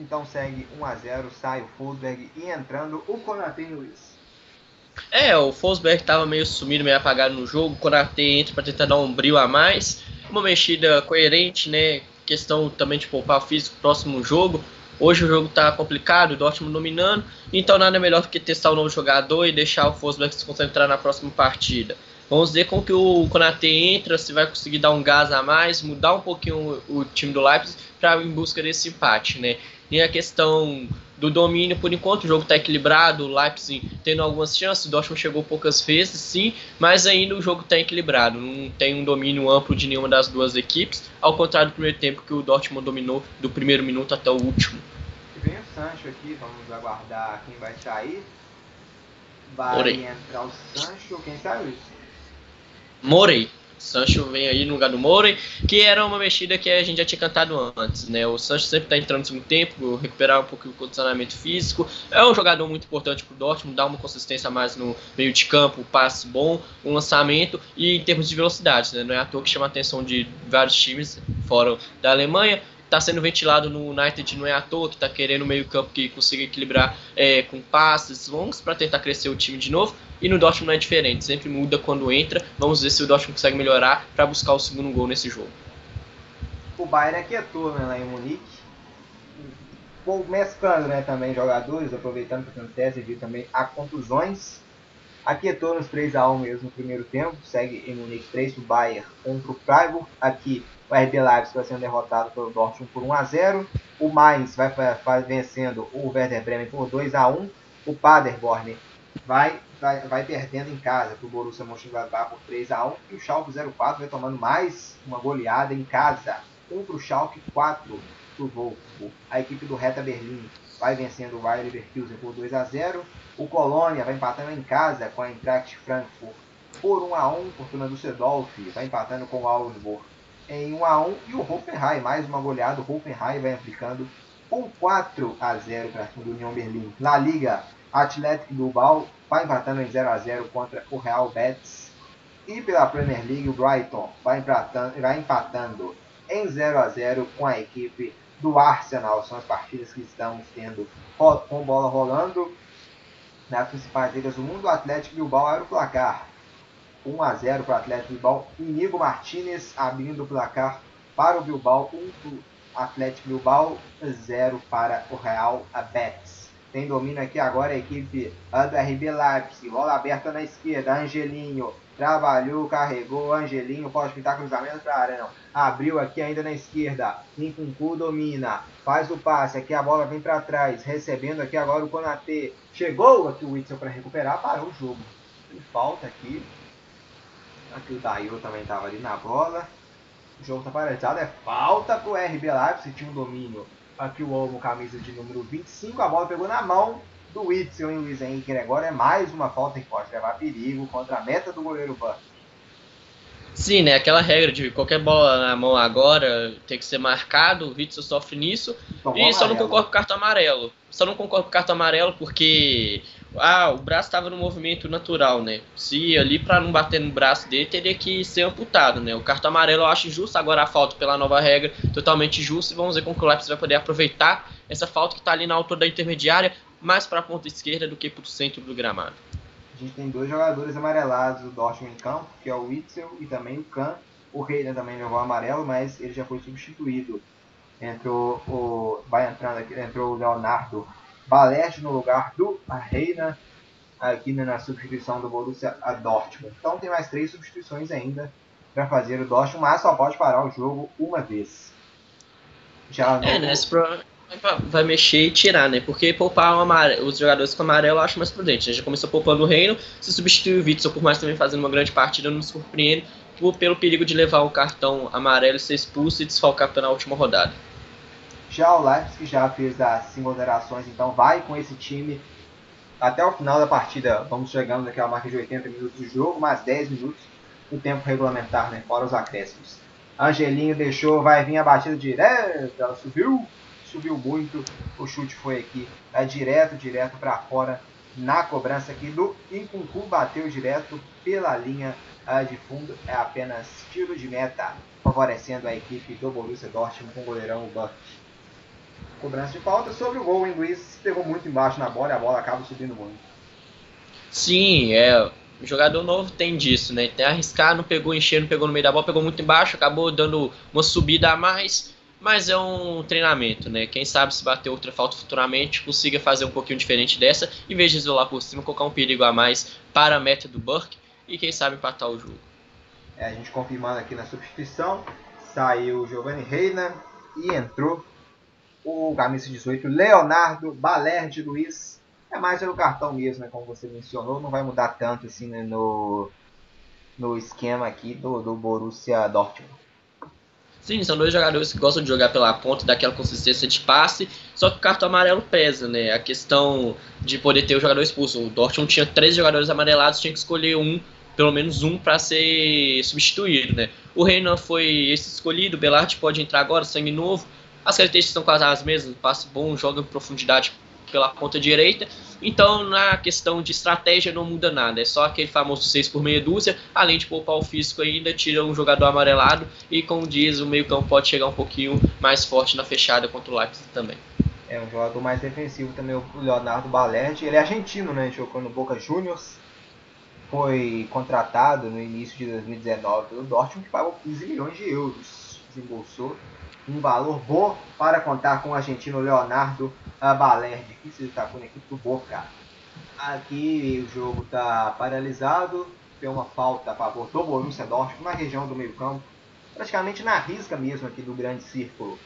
Então segue 1 a 0 sai o Fosberg e entrando o Konate Luiz. É, o Fosberg estava meio sumido, meio apagado no jogo. O Konate entra para tentar dar um brilho a mais. Uma mexida coerente, né? Questão também de poupar o físico próximo jogo. Hoje o jogo está complicado, o Dortmund dominando, então nada melhor do que testar o um novo jogador e deixar o Fosberg se concentrar na próxima partida. Vamos ver como que o Konate entra, se vai conseguir dar um gás a mais, mudar um pouquinho o, o time do Leipzig para em busca desse empate, né? E a questão do domínio, por enquanto o jogo está equilibrado, o Leipzig tendo algumas chances, o Dortmund chegou poucas vezes, sim, mas ainda o jogo está equilibrado, não tem um domínio amplo de nenhuma das duas equipes, ao contrário do primeiro tempo que o Dortmund dominou do primeiro minuto até o último. E vem o Sancho aqui, vamos aguardar quem vai sair. Vai entrar o Sancho, quem sabe isso? Sancho vem aí no lugar do Morey, que era uma mexida que a gente já tinha cantado antes, né? O Sancho sempre está entrando no segundo tempo, recuperar um pouco o condicionamento físico. É um jogador muito importante para o Dortmund, dá uma consistência mais no meio de campo, um passe bom, um lançamento e em termos de velocidade, né? Não é à toa que chama a atenção de vários times fora da Alemanha está sendo ventilado no United não é à toa, que está querendo meio campo que consiga equilibrar é, com passes longos para tentar crescer o time de novo. E no Dortmund não é diferente, sempre muda quando entra. Vamos ver se o Dortmund consegue melhorar para buscar o segundo gol nesse jogo. O Bayern aquietou né, lá em Munique. Mesclando né, também jogadores, aproveitando que teste viu também a contusões. Aquietou nos 3x1 mesmo no primeiro tempo. Segue em Munique 3 para o Bayern, 1 para o Freiburg. Aqui o RB Leipzig vai sendo derrotado pelo Dortmund por 1 a 0. O Mainz vai, vencendo o Werder Bremen por 2 a 1. O Paderborn vai, vai, vai perdendo em casa para o Borussia Mönchengladbach por 3 a 1. E o Schalke 04 vai tomando mais uma goleada em casa. 1 para o Schalke, 4 para o Wolfsburg. A equipe do Hertha Berlim vai vencendo o Bayer Leverkusen por 2 a 0. O Colônia vai empatando em casa com a Eintracht Frankfurt por 1 a 1. Fortuna Düsseldorf vai empatando com o Augsburg em 1 a 1 e o Hoffenheim, mais uma goleada, o Hoffenheim vai aplicando um 4 a 0 para cima do União Berlim. Na Liga, Atlético Bilbao vai empatando em 0 a 0 contra o Real Betis. E pela Premier League, o Brighton vai empatando, vai empatando em 0 a 0 com a equipe do Arsenal. São as partidas que estamos tendo com bola rolando nas principais ligas do mundo. O Atlético Bilbao era o placar. 1 a 0 para o Atlético Bilbao. Inigo Martinez abrindo o placar para o Bilbao. 1 para o Atlético Bilbao, 0 para o Real Betis. Tem domínio aqui agora a equipe do RB Leipzig. Bola aberta na esquerda. Angelinho trabalhou, carregou. Angelinho pode pintar cruzamento para a área. Não. Abriu aqui ainda na esquerda. Incuncu domina. Faz o passe. Aqui a bola vem para trás. Recebendo aqui agora o Konatê. Chegou aqui o Witzel para recuperar. Parou o jogo. Tem falta aqui. Aqui o Daio também estava ali na bola. O jogo está paralisado. É falta para o RB Leipzig. Tinha um domínio. Aqui o Olmo, camisa de número 25. A bola pegou na mão do Witzel, hein, Luiz Henrique Agora é mais uma falta que pode levar perigo contra a meta do goleiro Ban. Sim, né? Aquela regra de qualquer bola na mão agora tem que ser marcado, o Witzel sofre nisso. Tomou e amarelo. só não concordo com o cartão amarelo. Só não concordo com o cartão amarelo porque ah, o braço estava no movimento natural, né? Se ali para não bater no braço dele teria que ser amputado, né? O cartão amarelo eu acho justo, agora a falta pela nova regra totalmente justa e vamos ver como o Leipzig vai poder aproveitar essa falta que está ali na altura da intermediária, mais para a ponta esquerda do que para o centro do gramado. A gente tem dois jogadores amarelados do Dortmund em campo, que é o Witzel e também o Kahn. O Reina também levou amarelo, mas ele já foi substituído. Entrou o vai entrando aqui, entrou o Leonardo Balert no lugar do Reina, aqui na substituição do Borussia Dortmund. Então tem mais três substituições ainda para fazer o Dortmund, mas só pode parar o jogo uma vez. Já no... É, né? vai mexer e tirar, né? Porque poupar amarelo, os jogadores com amarelo eu acho mais prudente. A gente já começou poupando o Reino, se substituir o Witzel, por mais também fazendo uma grande partida, não nos surpreende pelo perigo de levar o cartão amarelo e ser expulso e desfalcar na última rodada. Já o Leipzig já fez as alterações, então vai com esse time até o final da partida. Vamos chegando naquela marca de 80 minutos de jogo, mais 10 minutos o tempo regulamentar, né? Fora os acréscimos. Angelinho deixou, vai vir a batida direta, ela subiu, subiu muito. O chute foi aqui, é direto, direto para fora na cobrança aqui do Incuncu, bateu direto pela linha de fundo, é apenas tiro de meta, favorecendo a equipe do Borussia Dortmund com o goleirão Buck. Cobrança de falta sobre o gol, o inglês pegou muito embaixo na bola e a bola acaba subindo muito. Sim, é, o jogador novo tem disso, né? Tem arriscar, não pegou encher, não pegou no meio da bola, pegou muito embaixo, acabou dando uma subida a mais mas é um treinamento, né? Quem sabe se bater outra falta futuramente consiga fazer um pouquinho diferente dessa, em vez de isolar por cima, colocar um perigo a mais para a meta do Burke e quem sabe empatar o jogo. É, a gente confirmando aqui na substituição, saiu o Giovanni Reina e entrou o camisa 18, Leonardo Balerdi Luiz. É mais pelo cartão mesmo, né? Como você mencionou, não vai mudar tanto assim né, no, no esquema aqui do, do Borussia Dortmund. Sim, são dois jogadores que gostam de jogar pela ponta, daquela consistência de passe, só que o cartão amarelo pesa, né? A questão de poder ter o jogador expulso. O Dortmund tinha três jogadores amarelados, tinha que escolher um, pelo menos um, para ser substituído, né? O Renan foi esse escolhido, o Belart pode entrar agora, sangue novo. As características são quase as mesmas, passe bom, joga em profundidade pela ponta direita. Então, na questão de estratégia, não muda nada. É só aquele famoso 6 por meia dúzia. Além de poupar o físico ainda, tira um jogador amarelado. E, como diz, o meio-campo pode chegar um pouquinho mais forte na fechada contra o Leipzig também. É um jogador mais defensivo também, o Leonardo Balerdi. Ele é argentino, né? Jogou no Boca Juniors. Foi contratado no início de 2019 pelo Dortmund, que pagou 15 milhões de euros. Desembolsou um valor bom para contar com o argentino Leonardo Balerdi, que se destacou na equipe do Boca. Aqui o jogo está paralisado, tem uma falta a favor do Borussia Dortmund na região do meio campo, praticamente na risca mesmo aqui do grande círculo.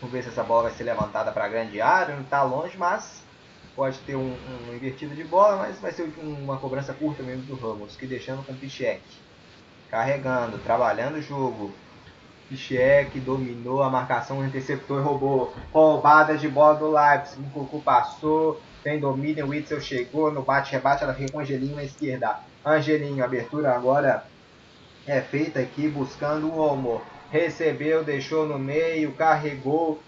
Vamos ver se essa bola vai ser levantada para a grande área, não está longe, mas pode ter um, um invertido de bola, mas vai ser uma cobrança curta mesmo do Ramos, que deixando com o Pichek. Carregando, trabalhando o jogo. Pichek dominou a marcação, interceptou e roubou. Roubada de bola do Leipzig. Mucucu passou, tem domínio. O Witzel chegou no bate-rebate. Ela fica com Angelinho na esquerda. Angelinho, abertura agora é feita aqui buscando o Olmo. Recebeu, deixou no meio, carregou,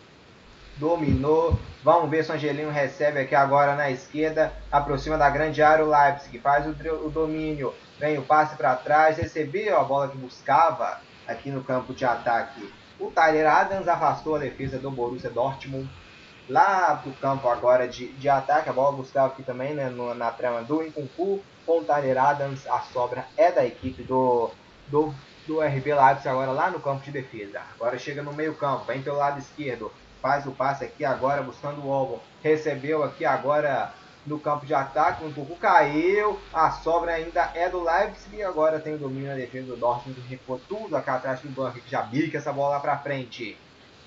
dominou. Vamos ver se o Angelinho recebe aqui agora na esquerda. Aproxima da grande área o Leipzig. Faz o, o domínio. Vem o passe para trás. Recebeu a bola que buscava aqui no campo de ataque. O Tyler Adams afastou a defesa do Borussia Dortmund lá para o campo agora de, de ataque. A bola buscava aqui também né, no, na trama do Incuncu com o Tyler Adams. A sobra é da equipe do, do, do RB Leipzig agora lá no campo de defesa. Agora chega no meio campo, vem pelo lado esquerdo. Faz o passe aqui agora buscando o Olmo. Recebeu aqui agora no campo de ataque. Um pouco caiu. A sobra ainda é do Leipzig. E agora tem o domínio na defesa do Dortmund. Que recuou tudo aqui atrás do banco. Que já bica essa bola lá pra frente.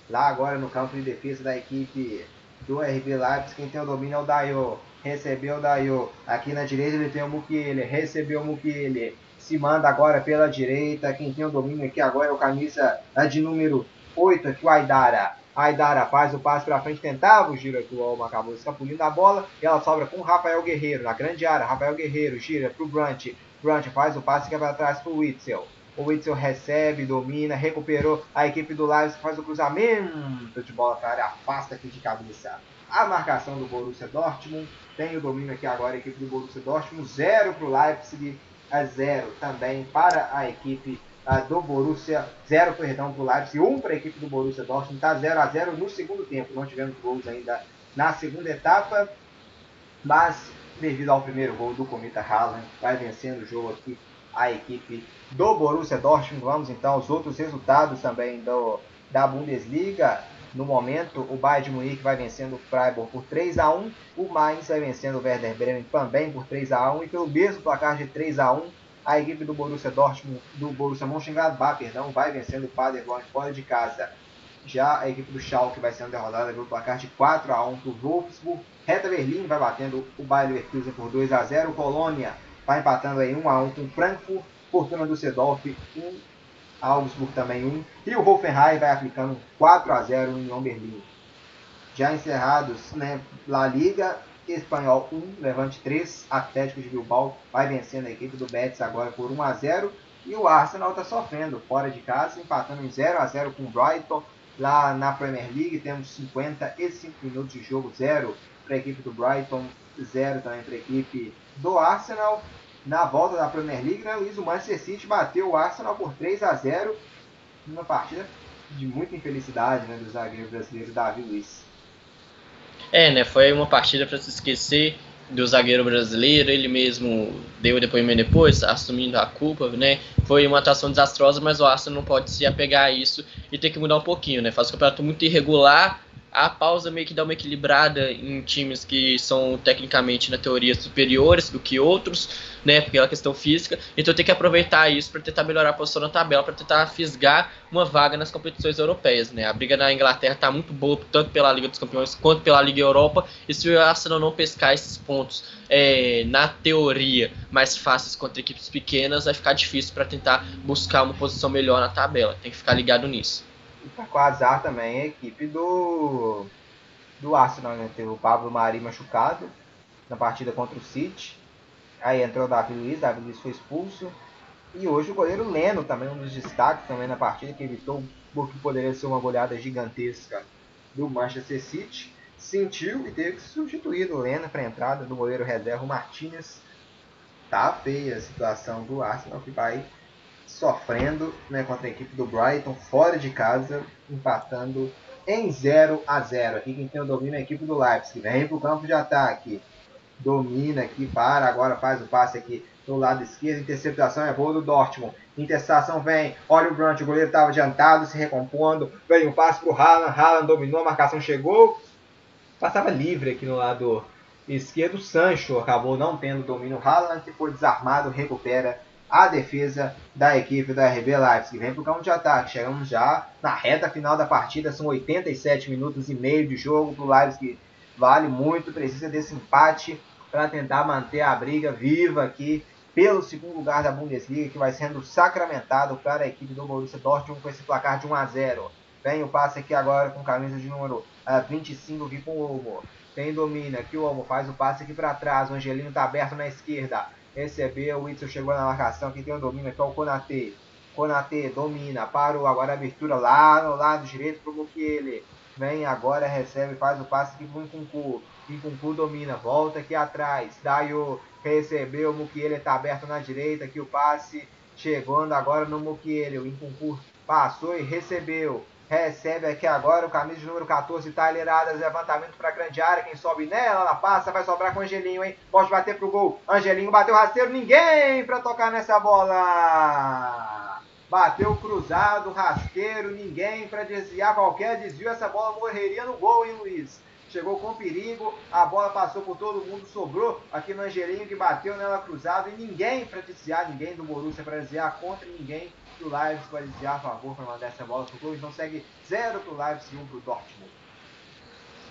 Lá agora no campo de defesa da equipe do RB Leipzig. Quem tem o domínio é o Dayo. Recebeu o Dayo. Aqui na direita ele tem o Mukiele. Recebeu o Mukiele. Se manda agora pela direita. Quem tem o domínio aqui agora é o camisa de número 8 aqui, o Aidara. Aidara faz o passe para frente, tentava o giro aqui, o Alma acabou escapulindo da bola. E ela sobra com o Rafael Guerreiro na grande área. Rafael Guerreiro gira para o Brunt. Brunt faz o passe que é para trás para o Witzel. O Witzel recebe, domina, recuperou. A equipe do Leipzig faz o cruzamento de bola para a área, afasta aqui de cabeça. A marcação do Borussia Dortmund. Tem o domínio aqui agora a equipe do Borussia Dortmund. Zero para o Leipzig, a zero também para a equipe do Borussia, 0 perdão para o Leipzig, 1 um para a equipe do Borussia Dortmund, está 0 a 0 no segundo tempo, não tivemos gols ainda na segunda etapa, mas devido ao primeiro gol do Comita Haaland, vai vencendo o jogo aqui a equipe do Borussia Dortmund. Vamos então aos outros resultados também do, da Bundesliga. No momento, o Bayern de Munique vai vencendo o Freiburg por 3 a 1 o Mainz vai vencendo o Werder Bremen também por 3 a 1 e pelo mesmo placar de 3 a 1 a equipe do Borussia Dortmund, do Borussia Mönchengladbach, perdão, vai vencendo o Paderborn fora de casa. Já a equipe do Schalke vai sendo derrotada pelo placar de 4 a 1 para o Wolfsburg. Reta Berlim vai batendo o Bayer Leverkusen por 2 a 0 Colônia vai empatando aí 1 a 1 com o Frankfurt. Fortuna Düsseldorf 1 Augsburg também 1. E o Hoffenheim vai aplicando 4 a 0 em Berlim. Já encerrados, né, Liga, Espanhol 1, Levante 3, Atlético de Bilbao vai vencendo a equipe do Betis agora por 1 a 0 e o Arsenal está sofrendo fora de casa, empatando em 0 a 0 com o Brighton. Lá na Premier League temos 55 minutos de jogo, 0 para a equipe do Brighton, 0 também para a equipe do Arsenal na volta da Premier League, né, Luiz, o Manchester City bateu o Arsenal por 3 a 0 numa partida de muita infelicidade né, do zagueiro brasileiro Davi Luiz. É, né, foi uma partida para se esquecer do zagueiro brasileiro, ele mesmo deu depoimento depois, assumindo a culpa, né? Foi uma atuação desastrosa, mas o Arsenal não pode se apegar a isso e ter que mudar um pouquinho, né? Faz um campeonato muito irregular, a pausa meio que dá uma equilibrada em times que são tecnicamente na teoria superiores do que outros, né, pela questão física. Então tem que aproveitar isso para tentar melhorar a posição na tabela, para tentar fisgar uma vaga nas competições europeias, né? A briga na Inglaterra está muito boa tanto pela Liga dos Campeões quanto pela Liga Europa. E se o Arsenal não pescar esses pontos é, na teoria mais fáceis contra equipes pequenas, vai ficar difícil para tentar buscar uma posição melhor na tabela. Tem que ficar ligado nisso. E tá com azar também a equipe do, do Arsenal, né? Teve o Pablo Mari machucado na partida contra o City. Aí entrou o Davi Luiz, Davi Luiz foi expulso. E hoje o goleiro Leno também, um dos destaques também na partida, que evitou o que poderia ser uma goleada gigantesca do Manchester City. Sentiu e teve que substituir o Leno para a entrada do goleiro reserva Martinez. Tá feia a situação do Arsenal, que vai sofrendo né, contra a equipe do Brighton, fora de casa, empatando em 0 a 0 Aqui quem tem o domínio é a equipe do Leipzig. Vem para o campo de ataque. Domina aqui, para, agora faz o passe aqui do lado esquerdo. Interceptação é boa do Dortmund. Interceptação vem, olha o Brunt, o goleiro estava adiantado, se recompondo. Vem o um passe para o Haaland, Haaland dominou, a marcação chegou. Passava livre aqui no lado esquerdo. Sancho acabou não tendo domínio. Haaland que foi desarmado, recupera a defesa da equipe da RB Leipzig. Vem para o campo de ataque. Chegamos já na reta final da partida. São 87 minutos e meio de jogo para o Leipzig. Vale muito, precisa desse empate para tentar manter a briga viva aqui pelo segundo lugar da Bundesliga, que vai sendo sacramentado para a equipe do Borussia Dortmund com esse placar de 1 a 0. Vem o passe aqui agora com camisa de número uh, ah, 25 aqui com o Olmo. Quem domina aqui o Olmo faz o passe aqui para trás. O Angelino está aberto na esquerda recebeu, o Whitson chegou na marcação, quem tem o domínio aqui é o Konate. Konate domina, parou, agora abertura lá no lado direito para o Mukiele. Vem agora, recebe, faz o passe aqui para o Nkunku. Nkunku domina, volta aqui atrás. Daio recebeu, o Mukiele está aberto na direita, aqui o passe chegando agora no Mukiele. O Nkunku passou e recebeu. Recebe aqui agora o camisa número 14, Tyler Adams, levantamento para grande área, quem sobe nela, ela passa, vai sobrar com o Angelinho, hein? Pode bater pro gol, Angelinho bateu rasteiro, ninguém para tocar nessa bola! Bateu cruzado, rasteiro, ninguém para desviar qualquer desvio, essa bola morreria no gol, hein, Luiz? Chegou com perigo, a bola passou por todo mundo, sobrou aqui no Angelinho que bateu nela cruzado. E ninguém para desviar, ninguém do Borussia para desviar. Contra ninguém o Leipzig vai desviar a favor para mandar essa bola pro gol. Então segue 0 pro Leipzig e 1 um pro Dortmund.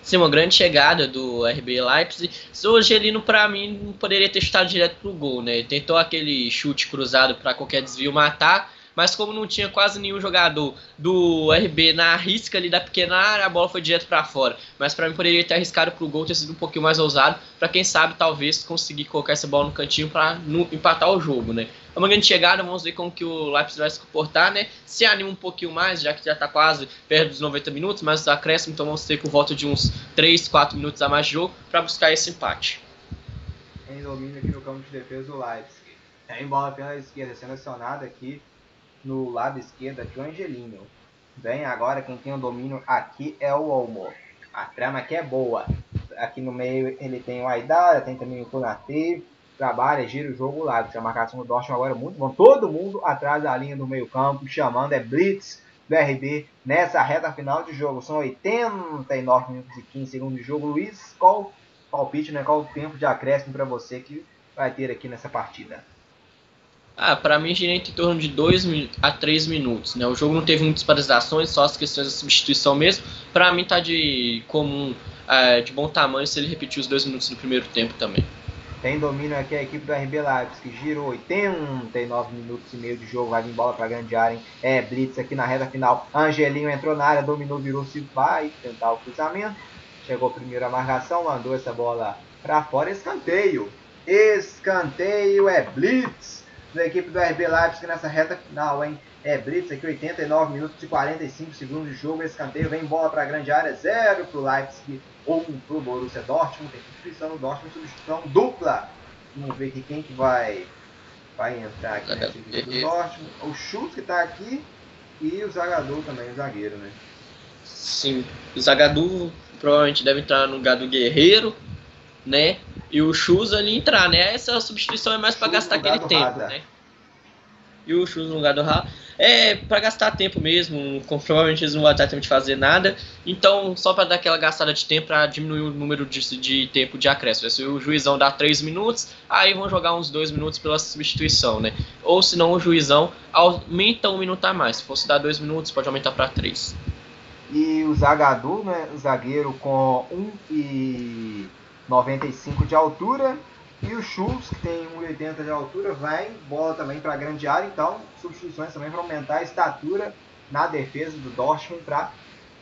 Sim, uma grande chegada do RB Leipzig. O Angelino, para mim, não poderia ter estado direto pro gol, né? Tentou aquele chute cruzado para qualquer desvio matar, mas como não tinha quase nenhum jogador do RB na risca ali da pequena área, a bola foi direto para fora. Mas para mim poderia ter arriscado pro gol, ter sido um pouquinho mais ousado, para quem sabe talvez conseguir colocar essa bola no cantinho para empatar o jogo, né? É uma grande chegada, vamos ver como que o Leipzig vai se comportar, né? Se anima um pouquinho mais, já que já está quase perto dos 90 minutos, mas acréscimo, então vamos ter com volta de uns 3, 4 minutos a mais de jogo para buscar esse empate. Em domínio aqui no campo de defesa do Leipzig. Tem bola pela esquerda, selecionada aqui no lado esquerdo aqui o Angelinho. Bem, agora quem tem o domínio aqui é o Olmo. A trama aqui é boa. Aqui no meio ele tem o Aidara, tem também o Konate. Trabalha, gira o jogo lá. A marcação do Dortmund agora é muito bom. Todo mundo atrás da linha do meio campo, chamando, é Blitz do RB nessa reta final de jogo. São 89 minutos e 15 segundos de jogo. Luiz, qual palpite, né? Qual o tempo de acréscimo para você que vai ter aqui nessa partida? Ah, para mim gira em torno de 2 a 3 minutos, né? O jogo não teve muitas paralisações, só as questões da substituição mesmo. Para mim tá de comum, é, de bom tamanho se ele repetir os dois minutos do primeiro tempo também. Tem domínio aqui a equipe do RB Leipzig, que girou 89 minutos e meio de jogo, vai vir bola para grande área, hein? É, Blitz aqui na reta final. Angelinho entrou na área, dominou, virou-se, vai tentar o cruzamento. Chegou primeiro a marcação, mandou essa bola para fora, escanteio. Escanteio é Blitz da equipe do RB Leipzig nessa reta final, hein? É Blitz aqui, 89 minutos e 45 segundos de jogo. Escanteio vem bola para grande área, 0 para o Leipzig, 1 um para o Borussia Dortmund. Tem substituição no Dortmund, substituição dupla. Vamos ver aqui quem que vai, vai entrar aqui nessa equipe do Dortmund. O Schultz que está aqui e o Zagadou também, o zagueiro, né? Sim, o Zagadou provavelmente deve entrar no lugar do Guerreiro, né? E o Chus ali entrar, né? Essa substituição é mais para gastar aquele tempo, Rada. né? E o Chus no lugar do Ra. É para gastar tempo mesmo, provavelmente eles não vão ter tempo de fazer nada. Então, só para dar aquela gastada de tempo para diminuir o número de, de tempo de acréscimo. Se o juizão dá 3 minutos, aí vão jogar uns 2 minutos pela substituição, né? Ou se não, o juizão aumenta um minuto a mais. Se fosse dar 2 minutos, pode aumentar para 3. E o Zagadou, né? O zagueiro com 1 um e 95 de altura. E o Schultz, que tem 1,80 de altura, vai bola também para a grande área. Então, substituições também para aumentar a estatura na defesa do Dortmund para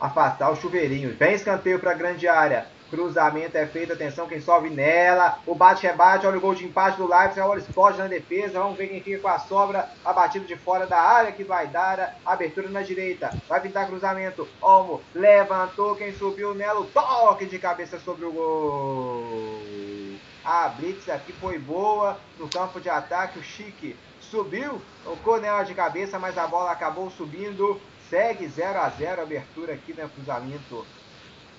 afastar o chuveirinho. Vem escanteio para a grande área. Cruzamento é feito, atenção, quem sobe nela. O bate-rebate, olha o gol de empate do Leipzig, o explode na defesa. Vamos ver quem fica com a sobra. A batida de fora da área que vai dar. Abertura na direita. Vai pintar cruzamento. Olmo levantou, quem subiu nela. O toque de cabeça sobre o gol. A blitz aqui foi boa no campo de ataque. O Chique subiu, tocou nela de cabeça, mas a bola acabou subindo. Segue 0 a 0 abertura aqui no cruzamento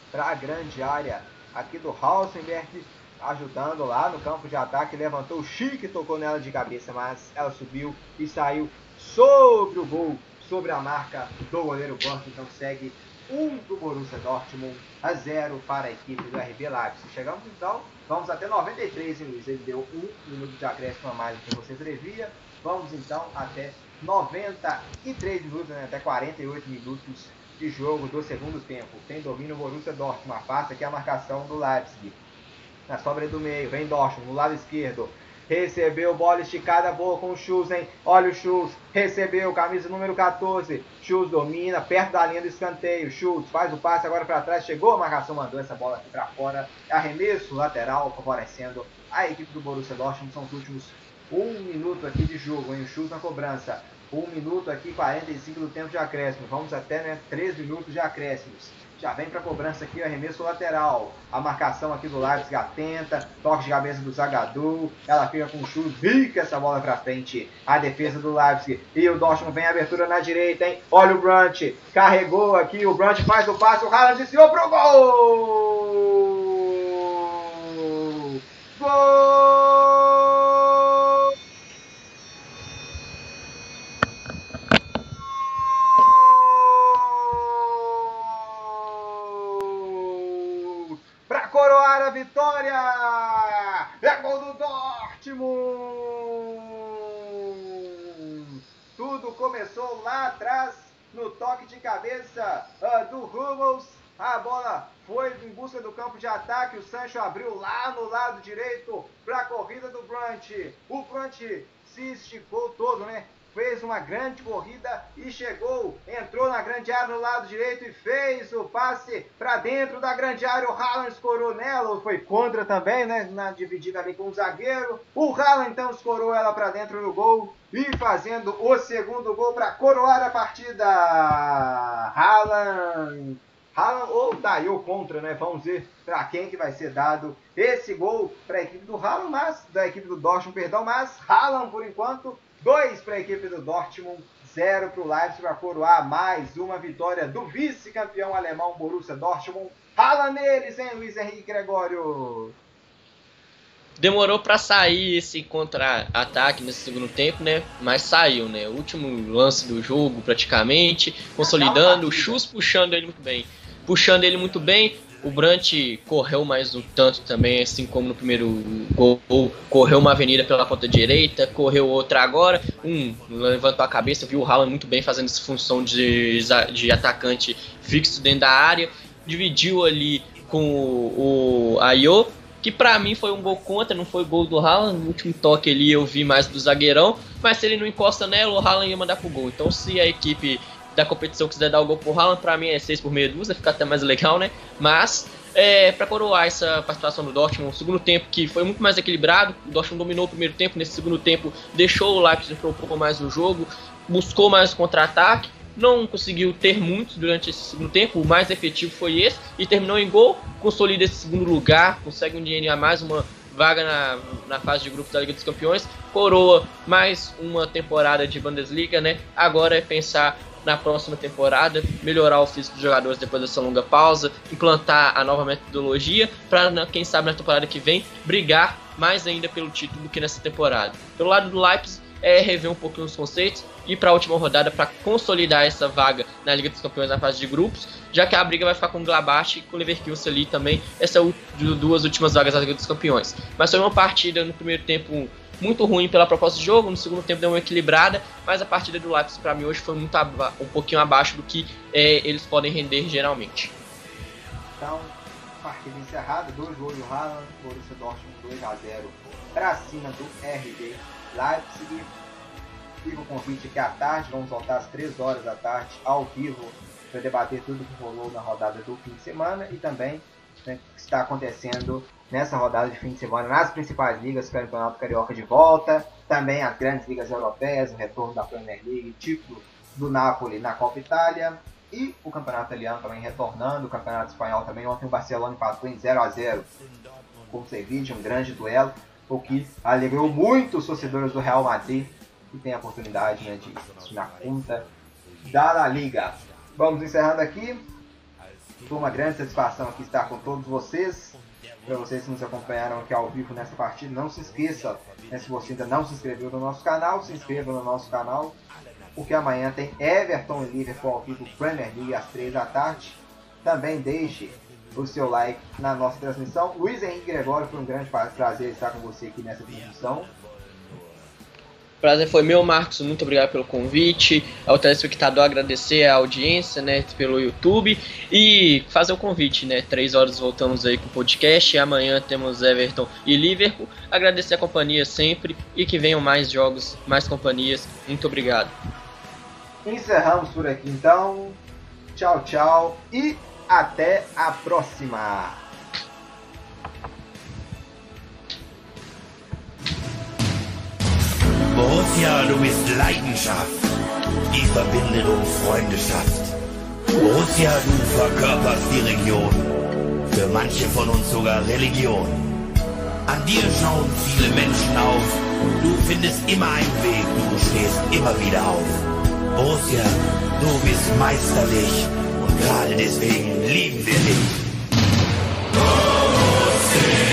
para a grande área aqui do Hausenberg, ajudando lá no campo de ataque, levantou o Chique, tocou nela de cabeça, mas ela subiu e saiu sobre o gol, sobre a marca do goleiro Borges, então segue 1 um do Borussia Dortmund a 0 para a equipe do RB Leipzig. Chegamos então, vamos até 93, hein, Luiz? Ele deu um minuto de acréscimo a mais do que você previa. Vamos então até 93 minutos, né, até 48 minutos de jogo do segundo tempo. Tem domínio o Borussia Dortmund. Afasta aqui a marcação do Leipzig. Na sobra do meio, vem Dortmund no lado esquerdo. Recebeu bola esticada, boa com o Schultz, hein? Olha o Schultz, recebeu, camisa número 14. Schultz domina, perto da linha do escanteio. Schultz faz o passe agora para trás, chegou a marcação, mandou essa bola aqui para fora. Arremesso lateral, favorecendo a equipe do Borussia Dortmund. São os últimos um minuto aqui de jogo, hein? O Schultz na cobrança. 1 minuto aqui, 45 do tempo de acréscimo. Vamos até né, 3 minutos de acréscimos. Já vem para cobrança aqui o arremesso lateral. A marcação aqui do Leipzig atenta. Toque de cabeça do Zagadou. Ela fica com o chute. Fica essa bola para frente. A defesa do Leipzig. E o Dortmund vem abertura na direita, hein? Olha o Brunt. Carregou aqui. O Brunt faz o passe. O Haaland desviou pro gol! Gol! a vitória! É gol do Dortmund! Tudo começou lá atrás, no toque de cabeça uh, do Hummels. A bola foi em busca do campo de ataque. O Sancho abriu lá no lado direito para a corrida do Brunt. O Brunt se esticou todo, né? fez uma grande corrida e chegou, entrou na grande área no lado direito e fez o passe para dentro da grande área. O Haaland escorou nela, foi contra também, né? Na dividida ali com o zagueiro. O Haaland então escorou ela para dentro do gol e fazendo o segundo gol para coroar a partida. Haaland Haaland ou daí ou contra, né? Vamos ver para quem que vai ser dado esse gol para a equipe do Haaland, mas da equipe do Dortmund, perdão, mas Haaland por enquanto 2 para a equipe do Dortmund, 0 para o Leipzig para coroar mais uma vitória do vice-campeão alemão Borussia Dortmund. Fala neles, hein, Luiz Henrique Gregório? demorou para sair esse contra-ataque nesse segundo tempo, né? Mas saiu, né? O último lance do jogo, praticamente, consolidando, o Chus puxando ele muito bem. Puxando ele muito bem, o Brant correu mais um tanto também, assim como no primeiro gol. Correu uma avenida pela ponta direita, correu outra agora. Um levantou a cabeça, viu o Haaland muito bem fazendo essa função de, de atacante fixo dentro da área. Dividiu ali com o, Ayo, que para mim foi um gol contra, não foi gol do Haaland. No último toque ali eu vi mais do zagueirão, mas se ele não encosta nela, o Haaland ia mandar pro gol. Então se a equipe da competição quiser dar o gol pro Haaland, pra mim é 6 por meia dúzia, fica até mais legal, né? Mas, é, para coroar essa participação do Dortmund, o segundo tempo que foi muito mais equilibrado, o Dortmund dominou o primeiro tempo, nesse segundo tempo deixou o Leipzig propor mais o jogo, buscou mais contra-ataque, não conseguiu ter muitos durante esse segundo tempo, o mais efetivo foi esse, e terminou em gol, consolida esse segundo lugar, consegue um dinheiro a mais, uma vaga na, na fase de grupos da Liga dos Campeões, coroa mais uma temporada de Bundesliga, né? Agora é pensar na próxima temporada, melhorar o físico dos jogadores depois dessa longa pausa, implantar a nova metodologia para, quem sabe, na temporada que vem, brigar mais ainda pelo título do que nessa temporada. Pelo lado do Leipzig, é rever um pouquinho os conceitos e para a última rodada para consolidar essa vaga na Liga dos Campeões na fase de grupos, já que a briga vai ficar com o Glabach e com o Leverkusen ali também, essas duas últimas vagas da Liga dos Campeões. Mas foi uma partida no primeiro tempo muito ruim pela proposta de jogo, no segundo tempo deu uma equilibrada, mas a partida do Leipzig para mim hoje foi muito um pouquinho abaixo do que é, eles podem render geralmente. Então, partida encerrada, dois gols do Haaland, Borussia Dortmund 2 a 0 para cima do RB Leipzig. Fica o convite aqui à tarde, vamos voltar às 3 horas da tarde ao vivo para debater tudo que rolou na rodada do fim de semana e também né, está acontecendo nessa rodada de fim de semana nas principais ligas, Campeonato Carioca de volta, também as grandes ligas europeias, o retorno da Premier League, título do Napoli na Copa Itália e o Campeonato Italiano também retornando, o Campeonato Espanhol também. Ontem o Barcelona empatou em 0 a 0 com o Sevilla, um grande duelo, o que alegrou muito os torcedores do Real Madrid, que tem a oportunidade né, de na conta da La Liga. Vamos encerrando aqui. Foi uma grande satisfação aqui estar com todos vocês. Para vocês que nos acompanharam aqui ao vivo nessa partida, não se esqueça, né, se você ainda não se inscreveu no nosso canal, se inscreva no nosso canal, porque amanhã tem Everton e Liverpool ao vivo Premier League às 3 da tarde. Também deixe o seu like na nossa transmissão. Luiz Henrique Gregório, foi um grande prazer estar com você aqui nessa transmissão. Prazer foi meu, Marcos. Muito obrigado pelo convite. Ao telespectador agradecer a audiência, né, pelo YouTube e fazer o convite, né? Três horas voltamos aí com o podcast. Amanhã temos Everton e Liverpool. Agradecer a companhia sempre e que venham mais jogos, mais companhias. Muito obrigado. Encerramos por aqui então. Tchau, tchau e até a próxima. Ja, du bist Leidenschaft. Die verbindet uns Freunde. Borussia, du verkörperst die Region. Für manche von uns sogar Religion. An dir schauen viele Menschen auf. Du findest immer einen Weg, du stehst immer wieder auf. Borussia, du bist meisterlich. Und gerade deswegen lieben wir dich. Borussia!